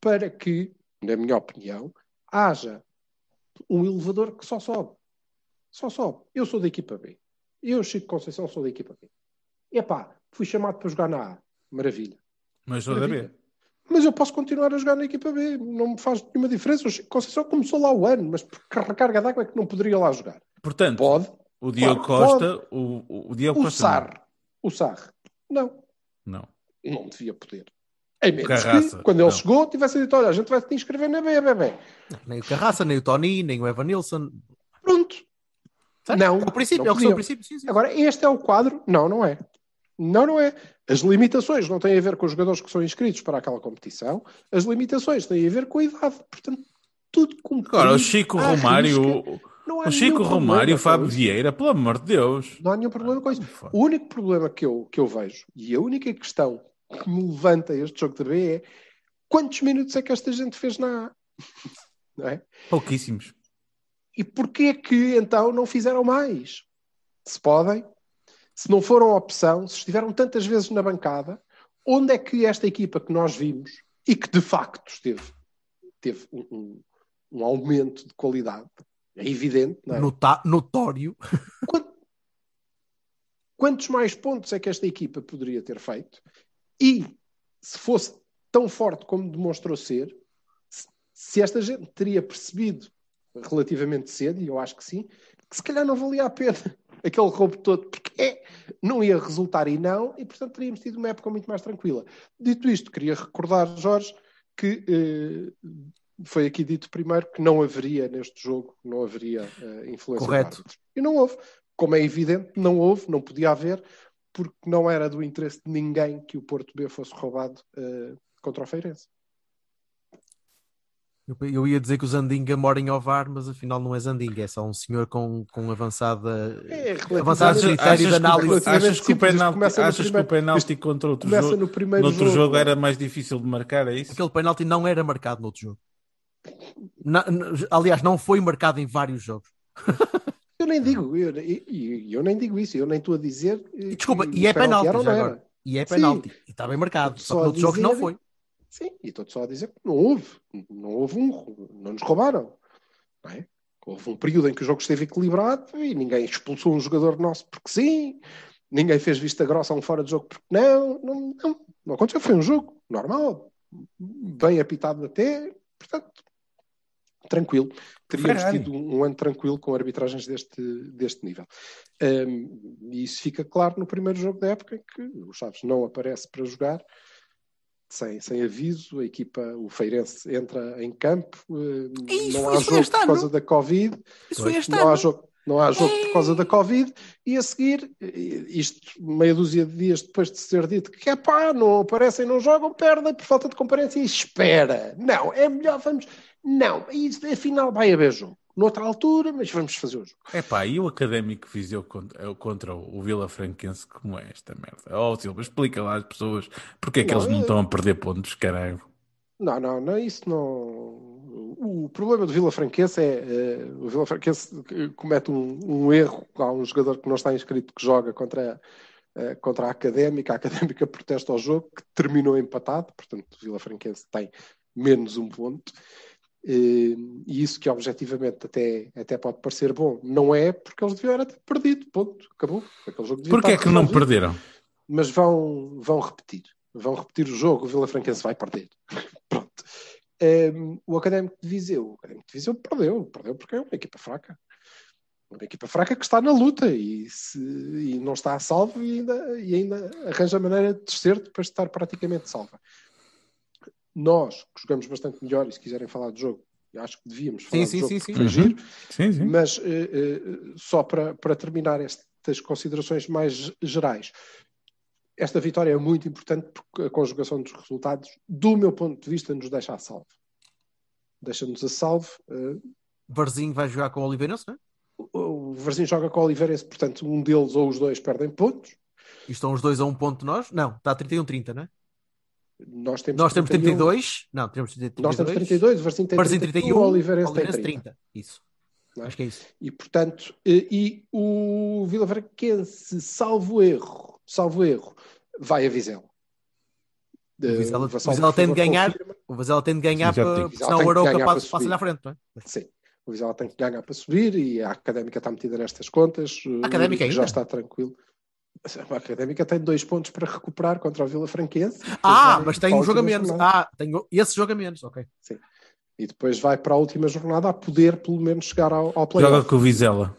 para que, na minha opinião, haja um elevador que só sobe. Só sobe. Eu sou da equipa B. Eu, Chico Conceição, sou da equipa B. Epá, fui chamado para jogar na A. Maravilha. Mas sou da B. Mas eu posso continuar a jogar na equipa B. Não me faz nenhuma diferença. O Chico Conceição começou lá o ano, mas por recarga d'água é que não poderia lá jogar. Portanto, Pode. o Diogo Claro, Costa, o, o, o Diogo O Costa. SAR. O SAR. Não. Não. Não devia poder. Em menos Carraça, que, quando ele não. chegou, tivesse dito: olha, a gente vai te inscrever na B, bebê. Nem o Carraça, nem o Tony, nem o Evan Nilsson. Pronto. Certo? Não. É o princípio, não é o que são princípio. Sim, sim. Agora, este é o quadro? Não, não é. Não, não é. As limitações não têm a ver com os jogadores que são inscritos para aquela competição. As limitações têm a ver com a idade. Portanto, tudo cumprido. Agora, o Chico Romário, risca. O, Não há o Chico Romário e o Fábio. Vieira, pelo amor de Deus. Não há nenhum problema com isso. O único problema que eu, que eu vejo e a única questão que me levanta este jogo da B é quantos minutos é que esta gente fez na A? Não é? Pouquíssimos. E porquê que então não fizeram mais? Se podem, se não foram opção, se estiveram tantas vezes na bancada, onde é que esta equipa que nós vimos e que de facto teve, teve um, um- um aumento de qualidade, é evidente, não é? Nota- notório. Quant- Quantos mais pontos é que esta equipa poderia ter feito? E se fosse tão forte como demonstrou ser, se- se esta gente teria percebido relativamente cedo, e eu acho que sim, que se calhar não valia a pena aquele roubo todo, porque é, não ia resultar e não, e portanto teríamos tido uma época muito mais tranquila. Dito isto, queria recordar, Jorge, que eh, foi aqui dito primeiro que não haveria neste jogo, não haveria eh, influência Correto. E não houve. Como é evidente, não houve, não podia haver, porque não era do interesse de ninguém que o Porto B fosse roubado eh, contra o Feirense. Eu, eu ia dizer que o Zandinga mora em Ovar, mas afinal não é Zandinga, é só um senhor com, com avançada. É avançado relativamente- critério de achas, análise. que, achas que o penalti, começa no achas que o primeiro- penalti contra outro jogo, no primeiro no outro jogo. jogo era mais difícil de marcar, é isso? Aquele penalti não era marcado no outro jogo. Na- aliás, não foi marcado em vários jogos. Eu nem digo, eu, e- e- eu nem digo isso, eu nem estou a dizer. Desculpa, que e é penalti agora. E é penalti. E está bem marcado. Só que noutros jogos não foi. Sim, e estou só a dizer que não houve. Não houve um. Não nos roubaram. Não é? Houve um período em que o jogo esteve equilibrado e ninguém expulsou um jogador nosso porque sim, ninguém fez vista grossa a um fora de jogo porque não. Não, não, não aconteceu. Foi um jogo normal, bem apitado até. Portanto, tranquilo. Teríamos Ferrari. tido um, um ano tranquilo com arbitragens deste, deste nível. Um, e isso fica claro no primeiro jogo da época em que o Chaves não aparece para jogar sem, sem aviso, a equipa, o Feirense entra em campo, Isso não há jogo por causa da Covid, Isso foi este não há jogo, não há jogo por causa da Covid, e a seguir, eh, isto meia dúzia de dias depois de ser dito que é pá, não aparecem, não jogam, perdem por falta de comparência e espera. Não, é melhor, vamos. Não, afinal vai haver jogo. Noutra altura, mas vamos fazer o jogo. É pá, e o académico Viseu contra, contra o Vila Franquense, como é esta merda? Oh Silva, explica lá às pessoas porque é que Não, eles não estão a perder pontos, caralho. Não, não, não, isso não. O problema do Vila Franquense é eh, o Vila Franquense comete um, um erro. Há um jogador que não está inscrito que joga contra, eh, contra a Académica. A Académica protesta ao jogo que terminou empatado, portanto, o Vila Franquense tem menos um ponto. Eh, E isso que objetivamente até, até pode parecer bom, não é porque eles deviam ter perdido, ponto, acabou. Aquele jogo Porquê é que não perderam? mas vão, vão repetir. Vão repetir o jogo, o Vila Franquense vai perder. Pronto. Um, o Académico de Viseu, o Académico de Viseu perdeu, perdeu porque é uma equipa fraca. Uma equipa fraca que está na luta e, se- e não está a salvo e ainda, e ainda arranja maneira de descer depois de estar praticamente salva. Nós, que jogamos bastante melhor, e se quiserem falar de jogo, acho que devíamos falar Sim, de sim, jogo sim, foi giro. Sim, sim. Mas eh, eh, só para, para terminar estas considerações mais gerais, esta vitória é muito importante porque a conjugação dos resultados, do meu ponto de vista, nos deixa a salvo. Deixa-nos a salvo. eh, Varzinho vai jogar com o Oliveirense, não é? o Varzinho joga com o Oliveirense, portanto, um deles ou os dois perdem pontos. E estão os dois a um ponto de nós? Não, está a 31-30, não é? Nós temos, Nós temos 31, 32. Não, temos 32. Nós temos 32, o Varzinho tem Varzinho 31, 31, o Oliveirense tem Oliveirense 30. 30. Isso. Não é? Acho que é isso. E portanto, e, e o Vila Franquense, salvo erro, salvo erro, vai a Vizela. O Vizela, Eh, o Vassal, Vizela por tem de ganhar, confirma. o Vizela tem de ganhar Sim, já para, Vizela senão o Arouca passa, para passa na frente, não é? Sim, o Vizela tem que ganhar para subir e a Académica está metida nestas contas. O Académica já ainda? está tranquilo. A Académica tem dois pontos para recuperar contra o Vila Franquense. Ah, mas tem um jogo a menos. jornada. Ah, tem esse jogo a menos, ok. E depois vai para a última jornada a poder pelo menos chegar ao, ao Joga play-off. com o Vizela.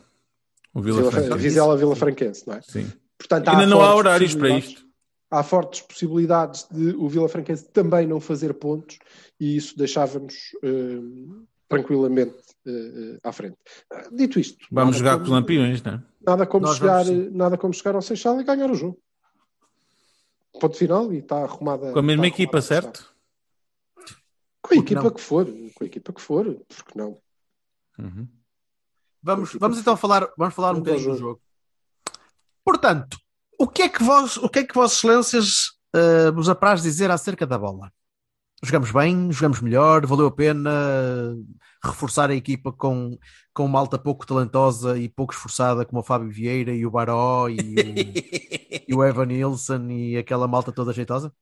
O Vila, Vila, Franca. Vizela Vila Franquense, não é? Sim. Portanto, Ainda não há horários para isto. Há fortes possibilidades de o Vila Franquense também não fazer pontos e isso deixava-nos eh, tranquilamente eh, à frente. Ah, Dito isto, Vamos jogar como- com os lampiões, não é? Nada como, Nós chegar, nada como chegar ao Seixal e ganhar o jogo. Ponto final e está arrumada. Com a mesma equipa, a certo? Com a Porque equipa não? que for, com a equipa que for, porque não? Uhum. Vamos, vamos então falar, vamos falar um bocadinho do jogo. Portanto, o que é que vós, o que é que Vossas Excelências eh, vos apraz dizer acerca da bola? Jogamos bem, jogamos melhor, valeu a pena reforçar a equipa com, com uma alta pouco talentosa e pouco esforçada como o Fábio Vieira e o Baró e o, e o Evan Nilsson e aquela malta toda jeitosa?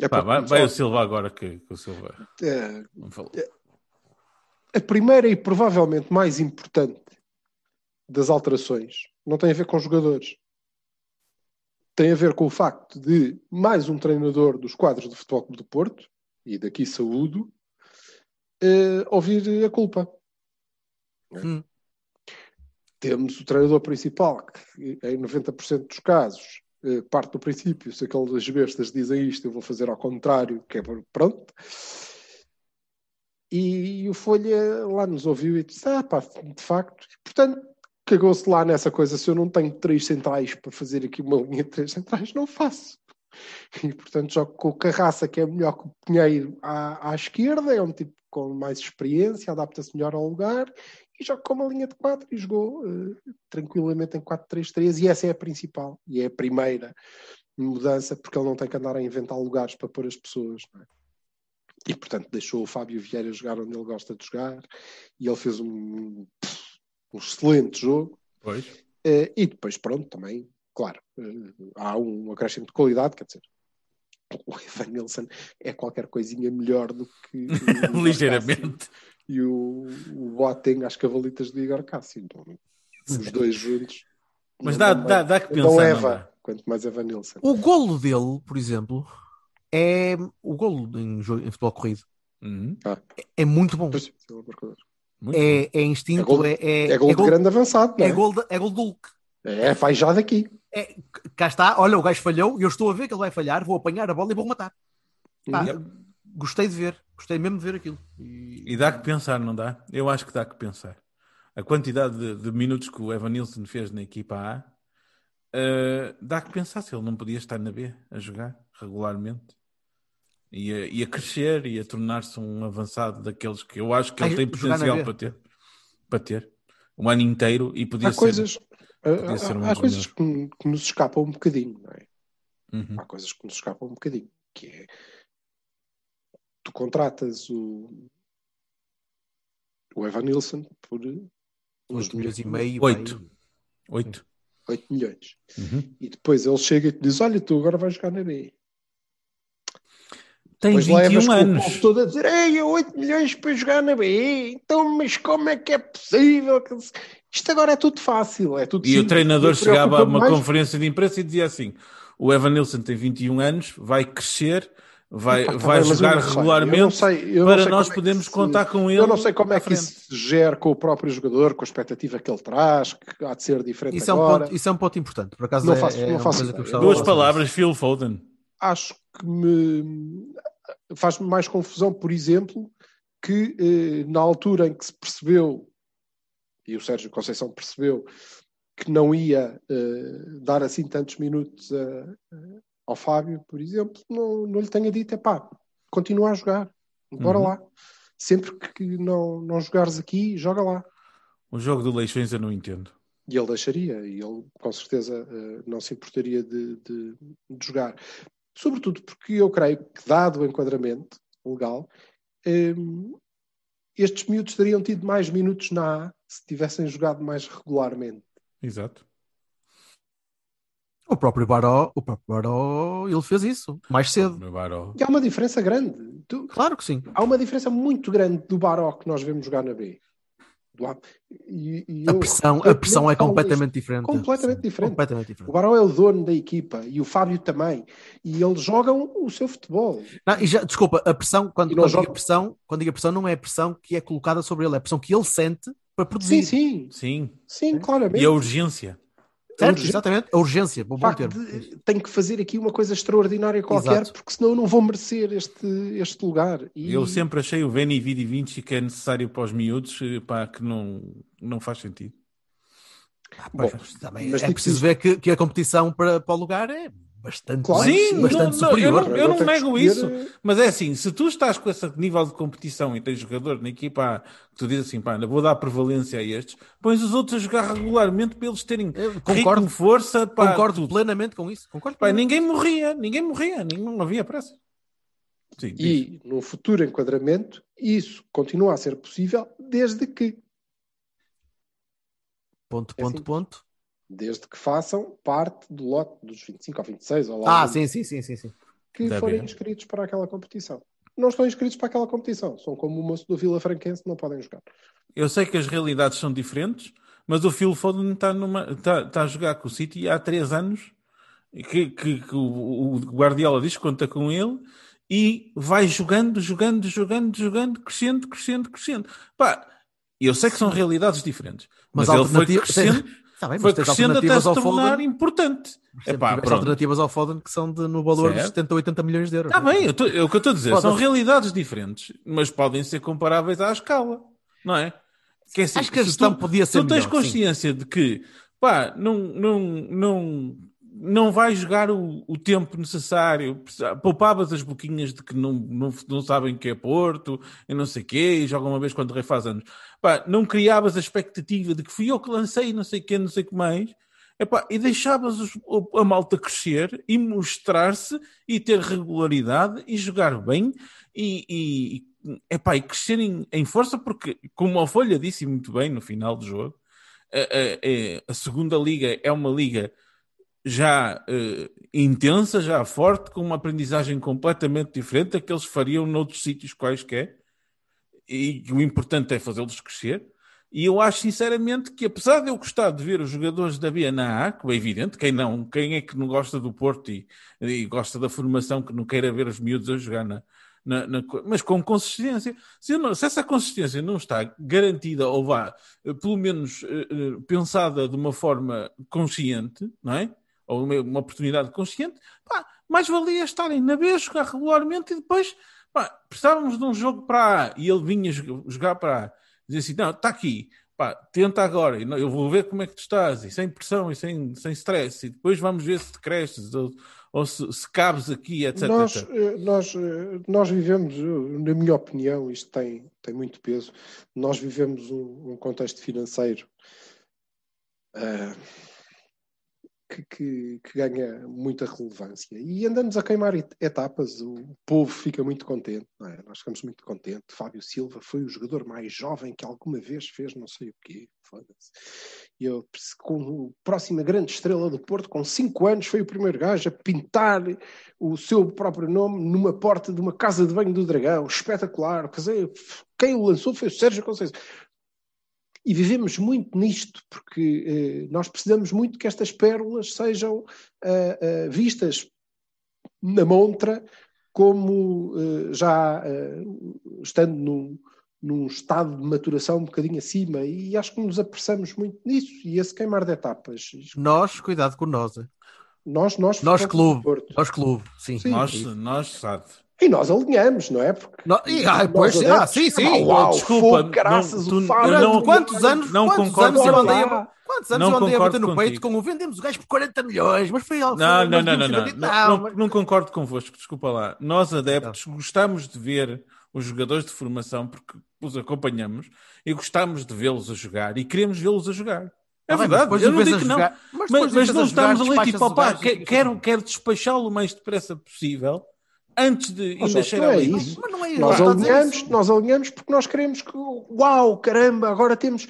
É Pá, vai, vai o Silva agora que, que o Silva. É, falou. a primeira e provavelmente mais importante das alterações não tem a ver com jogadores. Tem a ver com o facto de mais um treinador dos quadros do Futebol Clube do Porto, e daqui saúdo, eh, ouvir a culpa. Hum. Temos o treinador principal, que em 90% dos casos eh, parte do princípio, se aquelas bestas dizem isto, eu vou fazer ao contrário, que é pronto. E o Folha lá nos ouviu e disse: Ah, pá, de facto. Portanto, cagou-se lá nessa coisa. Se eu não tenho três centrais para fazer aqui uma linha de três centrais, não faço. E portanto, jogo com o Carraça, que é melhor que o Pinheiro à, à esquerda, é um tipo com mais experiência, adapta-se melhor ao lugar. E jogo com uma linha de quatro e jogou eh, tranquilamente em 4-3-3. E essa é a principal e é a primeira mudança, porque ele não tem que andar a inventar lugares para pôr as pessoas. é? E, portanto, deixou o Fábio Vieira jogar onde ele gosta de jogar e ele fez um, um excelente jogo. Pois. Eh, e depois, pronto, também, claro, eh, há um acréscimo de qualidade, quer dizer, o Evan Nilsson é qualquer coisinha melhor do que o Cássio Ligeiramente. e o, o Boateng às cavalitas de Igor Cássio. Então, os dois juntos. Mas não dá, dá, dá que Não pensar. não Eva, dá? quanto mais Evan Nilsson. O golo dele, por exemplo, é o golo em, jogo, em futebol corrido. Uhum. É muito bom. Pois, é. É, é instinto, É gol- é, é, É gol de grande avançado, não é é? gol de- é gol do Hulk. É, vai já daqui. É, cá está, olha, o gajo falhou e eu estou a ver que ele vai falhar, vou apanhar a bola e vou matar. Pá, Gostei de ver, gostei mesmo de ver aquilo. E- E dá que pensar, não dá? Eu acho que dá que pensar. A quantidade de, de minutos que o Evan Nilsson fez na equipa A, eh, dá que pensar se ele não podia estar na B a jogar regularmente. E a, e a crescer e a tornar-se um avançado daqueles que eu acho que ele Ah, tem potencial para ter. Para ter. Um ano inteiro e podia Há ser. coisas, há, podia ser um há- há coisas que, que nos escapam um bocadinho, não é? Uhum. Há coisas que nos escapam um bocadinho, que é tu contratas o, o Evan Nilsson por uns 8 milhões e meio. Oito. pá, Oito. 8 milhões. Uhum. E depois ele chega e te diz: Olha, tu agora vais jogar na B. Tem levas 21 com o anos. povo todo a dizer: Ei, 8 milhões para jogar na B. Então, mas como é que é possível? Isto agora é tudo fácil. É tudo E o simples. treinador Me chegava a uma mais- conferência de imprensa e dizia assim: o Evan Nilsson tem 21 anos, vai crescer, vai, Epá, vai eu jogar não sei, eu regularmente sei- eu para nós como é podermos se- contar com ele. Eu não sei como é que isso se gera com o próprio jogador, com a expectativa que ele traz, que há de ser diferente Isso é, um agora. ponto, isso é um ponto importante. Por acaso Não é, faço- é não faço coisa que eu ideia. gostava Duas palavras, Phil Foden. Acho que me faz-me mais confusão, por exemplo, que eh, na altura em que se percebeu, e o Sérgio Conceição percebeu, que não ia eh, dar assim tantos minutos a- a- ao Fábio, por exemplo, não, não lhe tenha dito, é pá, continua a jogar, bora Uhum. lá. Sempre que não, não jogares aqui, joga lá. O jogo do Leixões eu não entendo. E ele deixaria, e ele com certeza eh, não se importaria de, de- de jogar. Sobretudo porque eu creio que, dado o enquadramento legal, hum, estes miúdos teriam tido mais minutos na A se tivessem jogado mais regularmente. Exato. O próprio Baró, o próprio Baró, ele fez isso mais cedo. E há uma diferença grande. Tu- Claro que sim. há uma diferença muito grande do Baró que nós vemos jogar na B. E- e A eu- pressão, a pressão é completamente diferente. completamente Sim, diferente. Completamente O diferente. Baró é o dono da equipa e o Fábio também. E eles jogam o seu futebol. Não, e já, desculpa, a pressão, quando, quando digo joga- pressão, quando digo pressão, não é a pressão que é colocada sobre ele, é a pressão que ele sente para Sim, produzir. sim, Sim. sim, claramente. E a urgência. Certo? Exatamente, a urgência, bom, bom termo. de tenho que fazer aqui uma coisa extraordinária qualquer, Exato. porque senão eu não vou merecer este, este lugar. E Eu sempre achei o Veni Vidi Vinci que é necessário para os miúdos, eh, pá, que não, não faz sentido. Pois, Bom, também mas é preciso ver que, que a competição para, para o lugar é bastante, Claro. mais- Sim, bastante não, não, superior. eu não- eu não tenho que nego escolher, isso. Mas é assim, se tu estás com esse nível de competição e tens jogador na equipa que tu dizes assim, pá, vou dar prevalência a estes, pões os outros a jogar regularmente para eles terem Eu concordo. ritmo, força, pá, Concordo plenamente com isso. Concordo Pá, plenamente. ninguém morria, ninguém morria, ninguém, não havia pressa. Sim, diz. E no futuro enquadramento, isso continua a ser possível desde que, Ponto, É ponto, assim. ponto. Desde que façam parte do lote dos 25 ou 26 ou lá Ah, sim, sim, sim, sim, sim. que Da forem inscritos para aquela competição. Não estão inscritos para aquela competição, são como o moço do Vila Franquense, não podem jogar. Eu sei que as realidades são diferentes, mas o Phil Foden está, numa, está, está a jogar com o City há três anos, que, que- que o, o Guardiola diz que conta com ele, e vai jogando, jogando, jogando, jogando, crescendo, crescendo, crescendo. Pá, eu sei que são realidades diferentes, mas, Mas ele foi crescendo, Está bem, foi mas tens crescendo até alternativas se tornar Foden. importante. Epá, tiveste pronto. alternativas ao Foden que são de, no valor de Certo. 70, 80 milhões de euros. Está bem, eu tô- é o que eu estou a dizer. Pode- São realidades diferentes, mas podem ser comparáveis à escala, não é? Que é assim, Acho que a gestão tu- podia se ser tu tens melhor, sim. consciência de que, pá, não, não, não, não vais jogar o, o tempo necessário, poupavas as boquinhas de que não, não, não sabem o que é Porto, e não sei o quê, e jogam uma vez quando o rei faz anos. Pá, não criavas a expectativa de que fui eu que lancei, não sei o quê, não sei o que mais. Epá, e deixavas os- a malta crescer e mostrar-se e ter regularidade e jogar bem e, e, epá, e crescer em, força, porque, como a Folha disse muito bem no final do jogo, a- a- a segunda liga é uma liga já eh, intensa, já forte, com uma aprendizagem completamente diferente da que eles fariam noutros sítios quaisquer, e o importante é fazê-los crescer. E eu acho sinceramente que, apesar de eu gostar de ver os jogadores da B na A, que é evidente, quem não, quem é que não gosta do Porto e, e gosta da formação, que não queira ver os miúdos a jogar na, na- na mas com consistência. Se, não- se essa consistência não está garantida ou vá, eh, pelo menos eh, eh, pensada de uma forma consciente, não é? Ou uma, uma oportunidade consciente, pá, mais valia estarem na B, jogar regularmente e depois, pá, precisávamos de um jogo para A e ele vinha jo- jogar para A. Dizer assim, não, está aqui, pá, tenta agora, e eu vou ver como é que tu estás, e sem pressão, e sem, sem stress, e depois vamos ver se te cresces, ou, ou se, se cabes aqui, etc. Nós, eh, nós, eh, nós vivemos, eh, na minha opinião, isto tem, tem muito peso, nós vivemos um, um contexto financeiro ah, que, que- que ganha muita relevância. E andamos a queimar et- etapas, o povo fica muito contente, é? nós ficamos muito contentes. Fábio Silva foi o jogador mais jovem que alguma vez fez não sei o quê, foda-se. E eu, com a próxima grande estrela do Porto, com 5 anos, foi o primeiro gajo a pintar o seu próprio nome numa porta de uma casa de banho do Dragão. Espetacular. Quer dizer, quem o lançou foi o Sérgio Conceição. E vivemos muito nisto, porque eh, nós precisamos muito que estas pérolas sejam ah, ah, vistas na montra como eh, já estando num, num estado de maturação um bocadinho acima. E acho que nos apressamos muito nisso. E esse queimar de etapas. Nós, cuidado com nós. eh. Nós, nós, Nós clube. Nós clube, sim. Sim. nós, nós, sabe. E nós alinhamos, não é? Porque No- e, ah, pois, ah, adeptos, sim, sim. ah, uau, desculpa, fogo, caraças, não, o tu- Fábio, não- quantos anos, não quantos concordo anos eu andei a, quantos anos Não eu andei a concordo bater no contigo. peito com o vendemos o gajo por 40 milhões, mas foi algo. Não, não, mas não, não, não, não, não, mas- não concordo convosco, desculpa lá. Nós, adeptos, gostamos de ver os jogadores de formação porque os acompanhamos e gostamos de vê-los a jogar e queremos vê-los a jogar. É Tá bem, mas verdade, depois eu não digo que não. jogar- Mas, mas vês não estamos ali tipo, opá, e quero, quero despachá-lo o mais depressa possível antes de ainda cheirar não é ali. isso. Mas não é Nós a dizer alinhamos, isso. nós alinhamos porque nós queremos que, uau, caramba, agora temos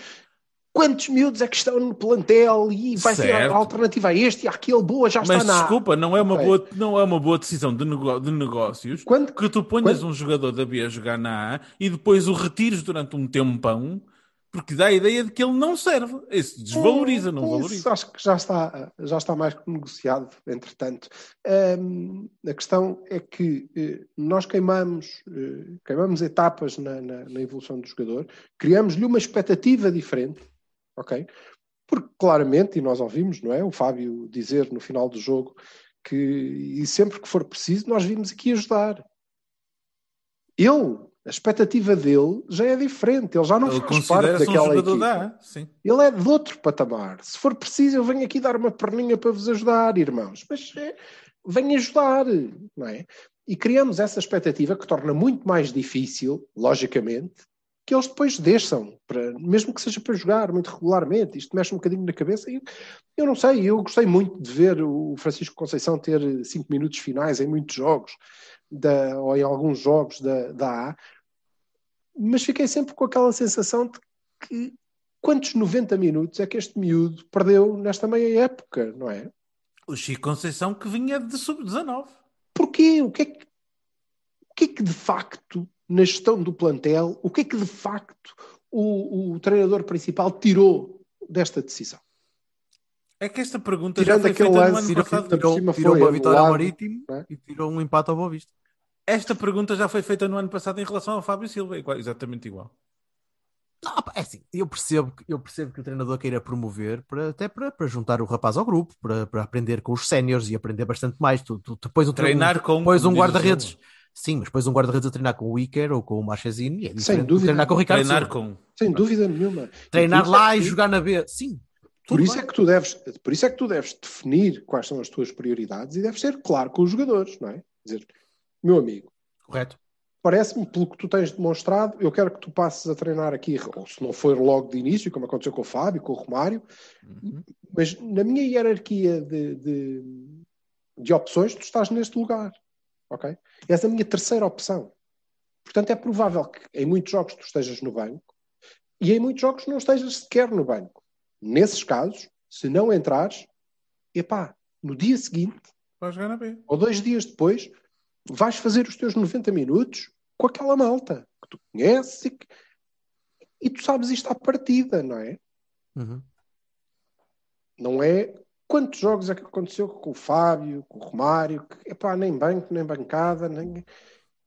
quantos miúdos é que estão no plantel e vai ser Certo. a alternativa a este e àquele, boa, já Mas está na. desculpa, não é uma, boa, não é uma boa decisão de, nego- de negócios Quando, que tu ponhas Quando- um jogador da B a jogar na A e depois o retires durante um tempão porque dá a ideia de que ele não serve. Isso desvaloriza, não Isso valoriza. Acho que já está, já está mais que negociado, entretanto. A questão é que eh, nós queimamos, eh, queimamos etapas na, na- na evolução do jogador, criamos-lhe uma expectativa diferente, ok? Porque claramente, e nós ouvimos, não é? O Fábio dizer no final do jogo que, e sempre que for preciso, nós vimos aqui ajudar. Ele, a expectativa dele já é diferente, ele já não Ele faz parte um daquela jogador equipa. da. Ele é de outro patamar. Se for preciso, eu venho aqui dar uma perninha para vos ajudar, irmãos. Mas é, venho ajudar, não é? E criamos essa expectativa que torna muito mais difícil, logicamente, que eles depois deixam, para, mesmo que seja para jogar muito regularmente. Isto mexe um bocadinho na cabeça. E eu não sei, eu gostei muito de ver o Francisco Conceição ter cinco minutos finais em muitos jogos, da, ou em alguns jogos da, da A, mas fiquei sempre com aquela sensação de que quantos 90 minutos é que este miúdo perdeu nesta meia época, não é? O Chico Conceição que vinha de sub-19. Porquê? O que é que, o que é que de facto, na gestão do plantel, o que é que de facto o, o treinador principal tirou desta decisão? É que esta pergunta Tirando já foi feita no lance, ano tirou- passado. Tirou, cima tirou foi uma vitória ao Marítimo é? e tirou um empate ao Boa Vista. Esta pergunta já foi feita no ano passado em relação ao Fábio Silva. Igual- Exatamente igual. Não, é assim, eu percebo, que- eu percebo que o treinador queira promover para, até para, para juntar o rapaz ao grupo, para, para aprender com os séniores e aprender bastante mais. Tu, tu, tu pões um, Treinar um, com- pões um guarda-redes. Sim, mas pões um guarda-redes a treinar com o Iker ou com o Marchesini. É de dúvida. treinar com o Ricardo Treinar com. Sem dúvida nenhuma. Treinar E isso é lá que- e jogar na B. Sim. Por isso, bem. é que tu deves, por isso é que tu deves definir quais são as tuas prioridades e deves ser claro com os jogadores, não é? Dizer, meu amigo, Correto. parece-me, pelo que tu tens demonstrado, eu quero que tu passes a treinar aqui, ou se não for logo de início, como aconteceu com o Fábio, com o Romário, Uhum. mas na minha hierarquia de, de, de opções, tu estás neste lugar, ok? És a minha terceira opção. Portanto, é provável que em muitos jogos tu estejas no banco e em muitos jogos não estejas sequer no banco. Nesses casos, se não entrares, epá, no dia seguinte, ou dois dias depois, vais fazer os teus 90 minutos com aquela malta que tu conheces e, que- e tu sabes isto à partida, não é? Uhum. Não é quantos jogos é que aconteceu com o Fábio, com o Romário, que epá, nem banco, nem bancada, nem,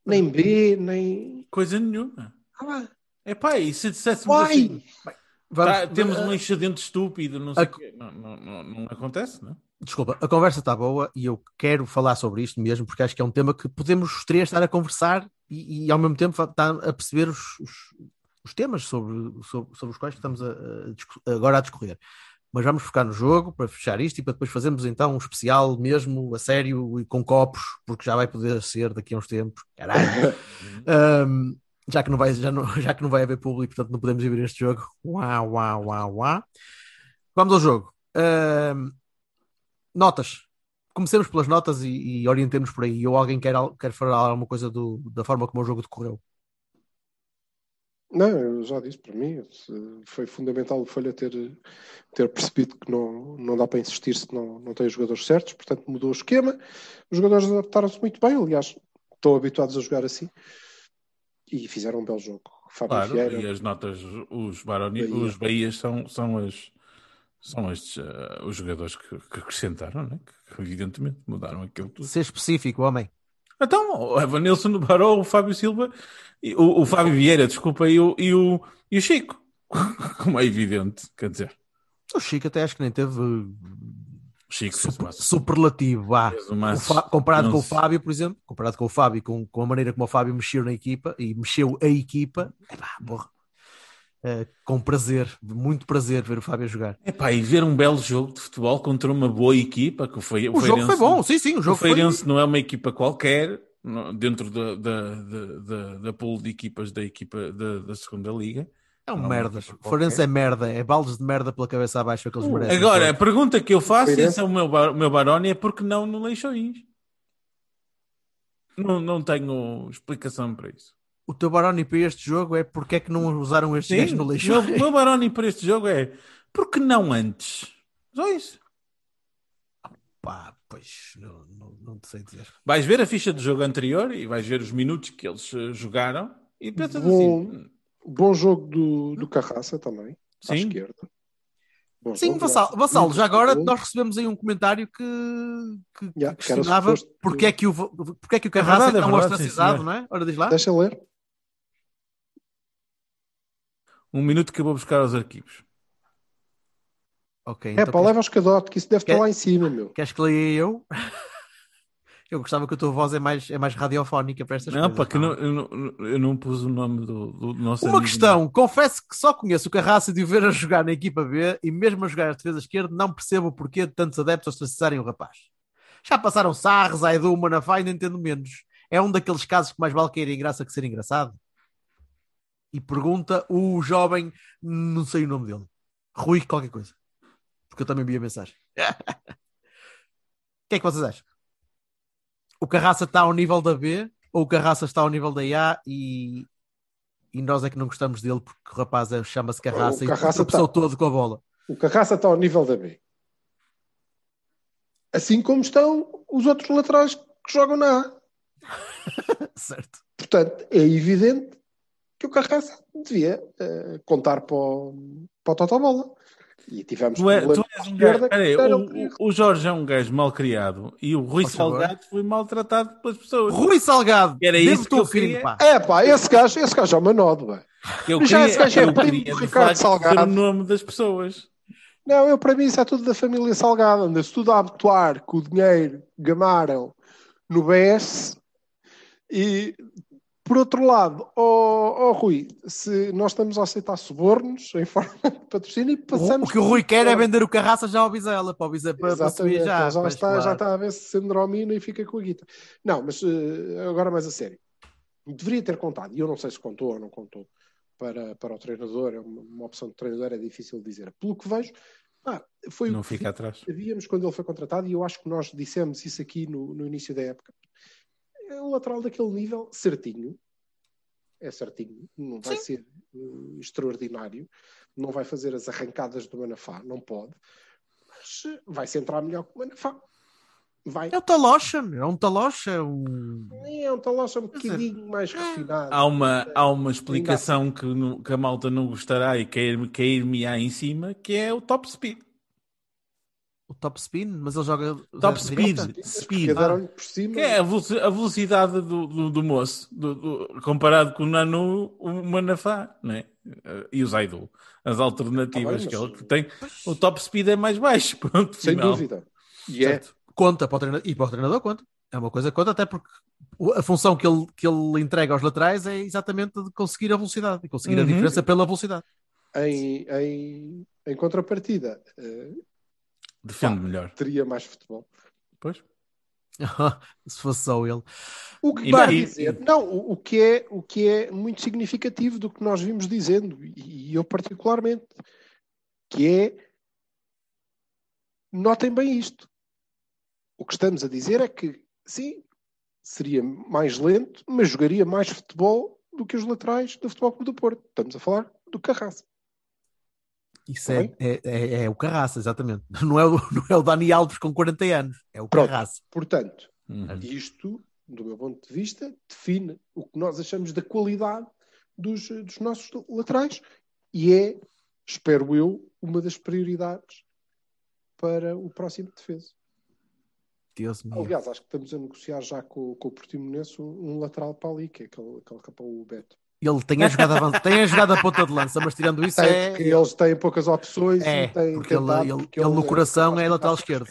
nem B, nem. Coisa nenhuma. Ah, lá. É pá, e se disséssemos Uai! assim, Vamos- tá, temos um excedente estúpido, não sei A- o quê. Não, não, não, não acontece, não é? Desculpa, a conversa está boa e eu quero falar sobre isto mesmo, porque acho que é um tema que podemos os três estar a conversar e, e ao mesmo tempo estar a perceber os, os- os temas sobre, sobre, sobre os quais estamos a- a agora a discorrer. Mas vamos focar no jogo para fechar isto e para depois fazermos então um especial mesmo a sério e com copos, porque já vai poder ser daqui a uns tempos. Caralho. Um, já, que não vai, já, não, já que não vai haver público, portanto não podemos ir ver este jogo. Uau, uau, uau, uau. Vamos ao jogo. Um, notas. Comecemos pelas notas e, e orientemos por aí. Ou alguém quer, quer falar alguma coisa do- da forma como o jogo decorreu? Não, eu já disse para mim, foi fundamental o Folha ter, ter percebido que não, não dá para insistir se não, não tem os jogadores certos, portanto mudou o esquema. Os jogadores adaptaram-se muito bem, aliás, estão habituados a jogar assim e fizeram um belo jogo. Fábio Claro, Vieira, e as notas, os, Baroni, Bahia. os Bahias são, são, as, são estes, eh, os jogadores que, que acrescentaram, né? que evidentemente mudaram aquilo tudo. Ser específico, homem. Então, o Evanilson do Baró, o Fábio Silva, e o, o Fábio Vieira, desculpa, e o, e o, e o Chico. Como é evidente, quer dizer, O Chico até acho que nem teve Chico super- superlativo. Ah, Fá- comparado com o Fábio, por exemplo, comparado com o Fábio, com, com a maneira como o Fábio mexeu na equipa e mexeu a equipa, epá, porra. Eh, com prazer, muito prazer ver o Fábio jogar. Epá, e ver um belo jogo de futebol contra uma boa equipa, que foi O jogo foi bom, sim, sim, o O jogo foi. Feirense não é uma equipa qualquer, dentro da, da, da, da, da pool de equipas da equipa da, da segunda liga, É um Não, merdas. não, Forense é merda, é baldes de merda pela cabeça abaixo que eles merecem. Agora, a pergunta que eu faço, Feirense. esse é o meu, bar- o meu Baroni, é porque não no Leixões? Não, não tenho explicação para isso. O teu Baroni para este jogo é porque é que não usaram estes gajos no lixo? meu, o meu Baroni para este jogo é porque não antes? Só isso. Pá, pois, não, não, não te sei dizer. Vais ver a ficha do jogo anterior e vais ver os minutos que eles eh, jogaram e pensas Bom. assim. Bom jogo do, do Carraça também, à Sim. esquerda. Bom Sim, jogo, Vassal, Vassalo, já agora nós recebemos aí um comentário que, que, que Yeah, que questionava suposto- porque é que o, porque é que o Carraça verdade, é é tão verdade, sim, ostracizado, não é? Ora, diz lá. Deixa ler. Um minuto que eu vou buscar os arquivos. Ok, É, então pá, queres, leva os cadotes, que isso deve Quer- estar lá em cima, meu. queres que leia eu? Eu gostava que a tua voz é mais, é mais radiofónica para estas Não, coisas. pá, que não- eu, não, eu não pus o nome do, do nosso Uma amigo. questão, confesso que só conheço o Carraça de o ver a jogar na equipa B e mesmo a jogar a defesa esquerda não percebo o porquê de tantos adeptos ostracizarem o rapaz. Já passaram Sarres, Aidu, Manafá e não entendo menos. É um daqueles casos que mais vale cair em graça que ser engraçado. E pergunta o jovem, não sei o nome dele, Rui qualquer coisa. Porque eu também vi a mensagem. O que é que vocês acham? O Carraça está ao nível da B ou o Carraça está ao nível da A e, e nós é que não gostamos dele porque o rapaz é- chama-se Carraça O e Carraça tropeçou tá- todo com a bola. O Carraça está ao nível da B. Assim como estão os outros laterais que jogam na A. certo. Portanto, é evidente que o Carraça devia eh, contar para o, para o Totobola. E tivemos Tu, é, tu és um gajo. Peraí, o, o Jorge é um gajo mal criado e o Rui. Salgado foi maltratado pelas pessoas. Rui Salgado, Era isso que eu queria. pá. É pá, esse gajo, esse gajo é uma nódoa. Eu Já esse gajo é primo queria, do Ricardo Salgado. o nome das pessoas. Não, eu para mim isso é tudo da família Salgado. Anda-se tudo a abotoar com o dinheiro que gamaram no BS. E por outro lado, ó ó, Rui, se nós estamos a aceitar subornos em forma de patrocínio e passamos. O que o Rui quer é vender o Carraça já ao Bizela, para o Bizela para, para subir já. já, está, claro. já está a ver se Sandromina e fica com a guita. Não, mas eh, agora mais a sério. Deveria ter contado, e eu não sei se contou ou não contou para, para o treinador, é uma, uma opção de treinador, é difícil dizer. Pelo que vejo, pá, foi Não o que fica atrás. sabíamos quando ele foi contratado, e eu acho que nós dissemos isso aqui no, no início da época. É um lateral daquele nível, certinho. É certinho. Não vai ser eh, extraordinário. Não vai fazer as arrancadas do Manafá. Não pode. Mas vai se entrar melhor que o Manafá. Vai. É o Talocha, é um Talocha, é um... É um talocha um dizer, bocadinho mais refinado. Há uma, há uma explicação que, que a malta não gostará e cair- cair-me-á em cima, que é o top speed. Top spin, mas ele joga Top speed. direita. speed. Porque deram-lhe por cima. Que é a veloci- a velocidade do, do, do moço, do- do- comparado com o Nanu, o Manafá, não é? Eh, E o Zaidu. As alternativas Ah, bem, que mas- ele tem. O top speed é mais baixo. Pronto, Sem final. dúvida. E é. Certo. Conta para o treinador, e para o treinador conta. É uma coisa que conta, até porque a função que ele, que ele entrega aos laterais é exatamente de conseguir a velocidade e conseguir a Uhum. diferença pela velocidade. Em, em, em contrapartida, Defende melhor. teria mais futebol. Pois. Se fosse só ele. O que e- dizer, não, o, o que é, o que é muito significativo do que nós vimos dizendo, e, e eu particularmente, que é notem bem isto. O que estamos a dizer é que sim, seria mais lento, mas jogaria mais futebol do que os laterais do Futebol Clube do Porto. Estamos a falar do Carraça. Isso Tá é, é, é, é o Carraça, exatamente. Não é o, não é o Dani Alves com 40 anos, é o Pronto. Carraça. Portanto, Uhum. isto, do meu ponto de vista, define o que nós achamos da qualidade dos, dos nossos laterais e é, espero eu, uma das prioridades para o próximo defesa. Deus. Aliás, acho que estamos a negociar já com, com o Portimonense um, um lateral para ali, que é aquele, aquele que é o Beto. Ele tem a jogada tem a jogada ponta de lança, mas tirando isso Tem, é. porque eles têm poucas opções É, e têm porque ele- tentado, ele- porque ele no é- coração ele é lateral esquerdo.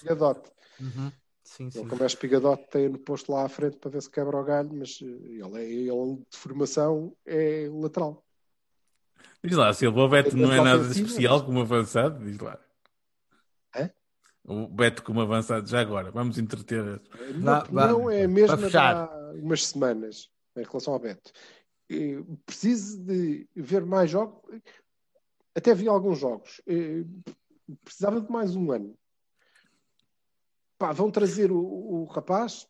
Uhum. Sim, sim. Ele, como é espigadote, tem-no posto lá à frente para ver se quebra o galho, mas eh, ele, é, ele de formação é lateral. Diz lá, Silva, o Beto não é nada ofensivas. especial como avançado? Diz lá. Hã? O Beto como avançado, já agora, vamos entreter. Vá, opinião vá. é fechar. há umas semanas em relação ao Beto. Eh, Preciso de ver mais jogos. até vi alguns jogos. Eh, precisava de mais um ano. Pá, vão trazer o, o rapaz.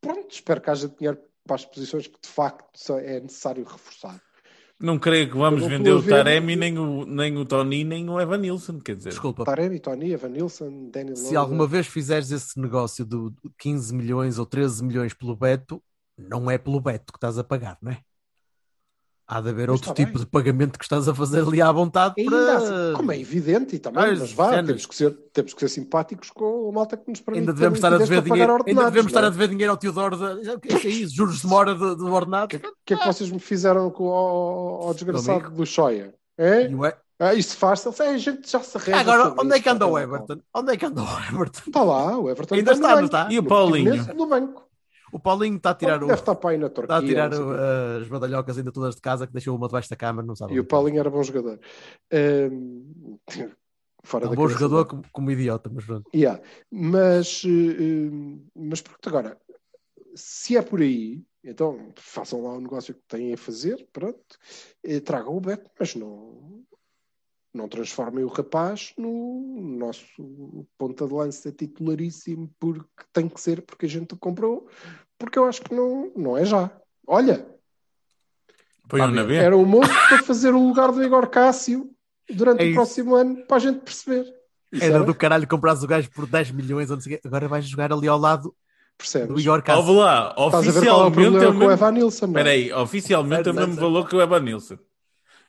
Pronto, espero que haja dinheiro para as posições que de facto é necessário reforçar. Não creio que vamos vender o ver- Taremi, nem o, nem o Tony, nem o Evan Nilsson, quer dizer. Desculpa. Taremi, Tony, Evan Nilsson, Daniel Se alguma vez fizeres esse negócio de 15 milhões ou 13 milhões pelo Beto, não é pelo Beto que estás a pagar, não é? Há de haver Mas outro está tipo bem. de pagamento que estás a fazer ali à vontade Ainda para. assim, como é evidente, e também, Mas, mas vá, temos que, ser, temos que ser simpáticos com a malta que nos permite. Ainda devemos estar a dever dinheiro, ainda devemos estar não a é? dever dinheiro ao Teodoro de... O que é que é isso? Juros de mora de, de ordenado? O que, que é que vocês me fizeram com, ao, ao desgraçado do Shoya? É? O Ah, isso faz-se. A gente já se arranja. Agora, sobre onde é que anda o. Everton? Onde é que anda o Everton? Está lá, o Everton Ainda está está, não banco. está? E o Paulinho? No banco. O Paulinho está a tirar o. Deve estar para aí na Turquia. Está a tirar o- quê. as badalhocas ainda todas de casa que deixou uma debaixo da câmara, não sabe. E o. Paulinho era bom jogador. Ahm, Fora É um bom jogador como, como idiota, mas pronto. Yeah. Mas, eh, eh, mas pronto, agora, se é por aí, então façam lá o negócio que têm a fazer, pronto, eh, tragam o Beto, mas não, não transformem o rapaz no nosso ponta de lança titularíssimo, porque tem que ser, porque a gente o comprou, porque eu acho que não, não é já. Olha, Põe na B. era o moço para fazer o lugar do Igor Cássio durante É o isso. próximo ano, para a gente perceber. Isso Era do caralho comprares o gajo por 10 milhões, ou não sei o quê. agora vais jogar ali ao lado percebes? do Igor Ouve Cássio. lá, Estás a ver qual é o oficialmente é com o mesmo... Evan Nilsson, é? Espera aí, oficialmente é o mesmo valor que o Evan Nilsson.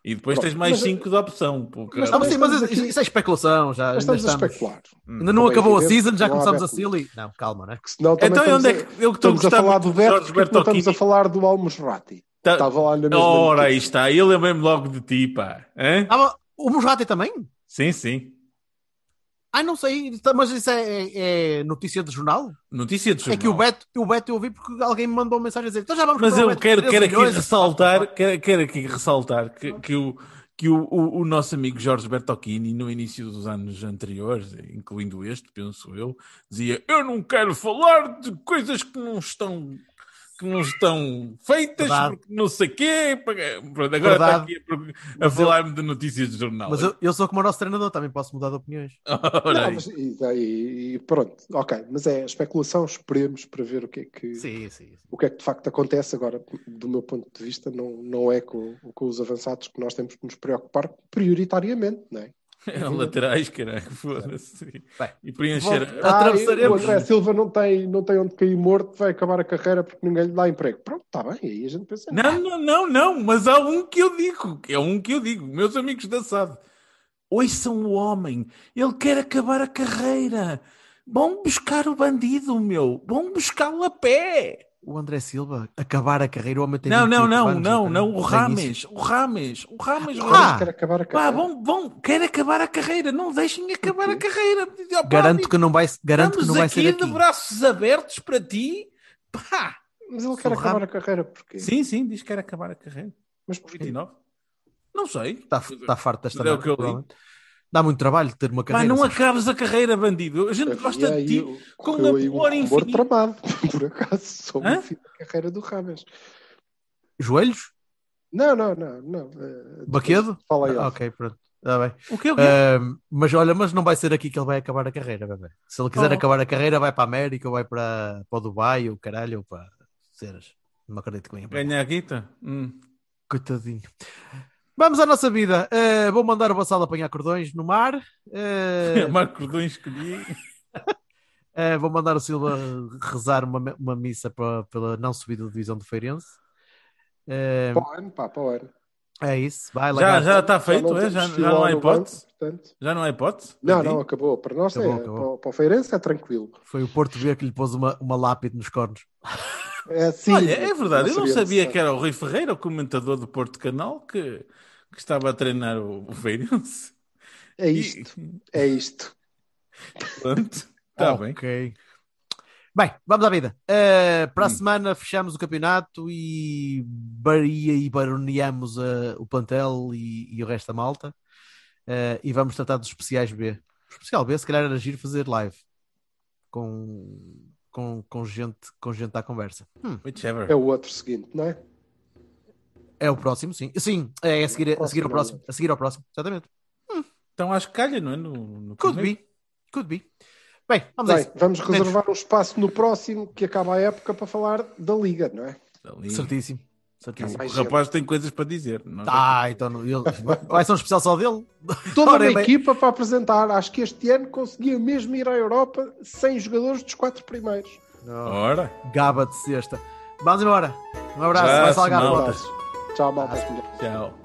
E depois Pronto, tens mais mas- 5 de opção. pô, Mas caralho. Não, sim, mas estamos isso, aqui- isso é especulação. Já, Mas ainda estamos a estamos- especular. Ainda não é acabou a season, já começamos a silly. Não, calma, né? Porque senão Então, estamos onde é que eu que estou a Estamos falar do Beto, Jorge porque não estamos a falar do Almusrati. Tá- Estava lá na mesma Ora, aí está. Eu lembrei-me logo de ti, pá. Hã? Ah, mas o Musrati também? Sim, sim. Ai, não sei, mas isso é, é- é notícia de jornal? Notícia de jornal. É que o Beto, o Beto eu ouvi porque alguém me mandou uma mensagem a dizer então já vamos Mas eu Beto quero, 13 quero aqui milhões." ressaltar, quero, quero aqui ressaltar que, que, o, que o, o, o nosso amigo Jorge Bertocchini, no início dos anos anteriores, incluindo este, penso eu, dizia: Eu não quero falar de coisas que não estão. Que não estão feitas, Verdade. porque não sei quê. Pronto, agora está aqui a, a falar-me de notícias de jornal. Mas eu, eu sou como o nosso treinador, também posso mudar de opiniões. Não, mas, e, e- e pronto, ok. Mas é especulação, esperemos para ver o que é que, Sim, sim. sim. o que, é que de facto acontece. Agora, do meu ponto de vista, não, não é com, com os avançados que nós temos que nos preocupar prioritariamente, não é? É laterais, caralho, foda-se. E preencher. Ah, Atravessaremos. o André Silva não tem, não tem onde cair morto, vai acabar a carreira porque ninguém lhe dá emprego. Pronto, está bem, aí a gente pensa. Não, não, não, não, mas há um que eu digo, é um que eu digo, meus amigos da SAD. Ouçam o homem, ele quer acabar a carreira. Vão buscar o bandido, meu. Vão buscá-lo a pé. O André Silva, acabar a carreira, o homem tem Não, não, 28 não, não, não. O. Rames, o Rames, o Rames. Ah! quer acabar a Pá, carreira. vão, vão, quer acabar a carreira. Não deixem acabar a carreira. Garanto que não vai, garanto que não vai aqui ser aqui. de braços abertos para ti. Pá. Mas ele quer acabar a carreira porquê? Sim, sim, diz que quer acabar a carreira. Mas porquê? 29? Não sei. Está, está farto desta É que. Dá muito trabalho ter uma carreira. não sabes? acabes a carreira, bandido. A gente gosta de ti com correu aí um tramado, por acaso, sobre Hã? o fim da carreira do Rames. Joelhos? Não, não, não, não. eh, Baquedo? Fala aí. Ah, ok, pronto. Está bem. O que o quê? Ahm, mas olha, mas não vai ser aqui que ele vai acabar a carreira, bebê. Se ele quiser Oh. acabar a carreira, vai para a América, ou vai para, para o Dubai, ou caralho, ou para cenas. Não acredito que venha. para- Ganha a guita? Hum. Coitadinho. Vamos à nossa vida. Ah, vou mandar o Vassal apanhar cordões no mar. Ah, Marco Cordões escolhi. ah, vou mandar o Silva rezar uma, uma missa para, pela não subida da divisão do Feirense. Ah, Para o ano, pá, para o ano. é isso. Vai, Já, lagarto. já está feito, não é? Já, já não há hipótese? banco, portanto. Já não há hipótese? Não, não, acabou. Para nós Acabou, é, acabou. Para, para o Feirense é tranquilo. Foi o Porto B que lhe pôs uma, uma lápide nos cornos. É assim. Olha, é verdade, eu não sabia necessário. que era o Rui Ferreira, o comentador do Porto Canal, que, que estava a treinar o, o Feirense. É isto, é isto. Pronto, está bem. Ok. Bem, vamos à vida. Uh, para a semana fechamos o campeonato e baria e baroneamos uh, o plantel e, e o resto da malta. Uh, e vamos tratar dos especiais B. O especial B, se calhar, era giro fazer live com, com, com, gente, com gente à conversa. Hum, Whichever. É o outro seguinte, não é? É o próximo, sim. Sim, é a seguir, a seguir ao próximo. A seguir ao próximo, exatamente. Então acho que calha, não é? No, no Could primeiro. be. Could be. Bem, vamos Bem, vamos reservar um espaço no próximo que acaba a época para falar da Liga, não é? Ali. Certíssimo. Certíssimo. O rapaz tem coisas para dizer. Não Ah, então não- ele... vai ser um especial só dele? Toda uma equipa para apresentar. Acho que este ano conseguia mesmo ir à Europa sem jogadores dos quatro primeiros. Ora. Gaba de sexta. Vamos embora. Um abraço. Já, Vai salgar. Tchau, malta. Tchau.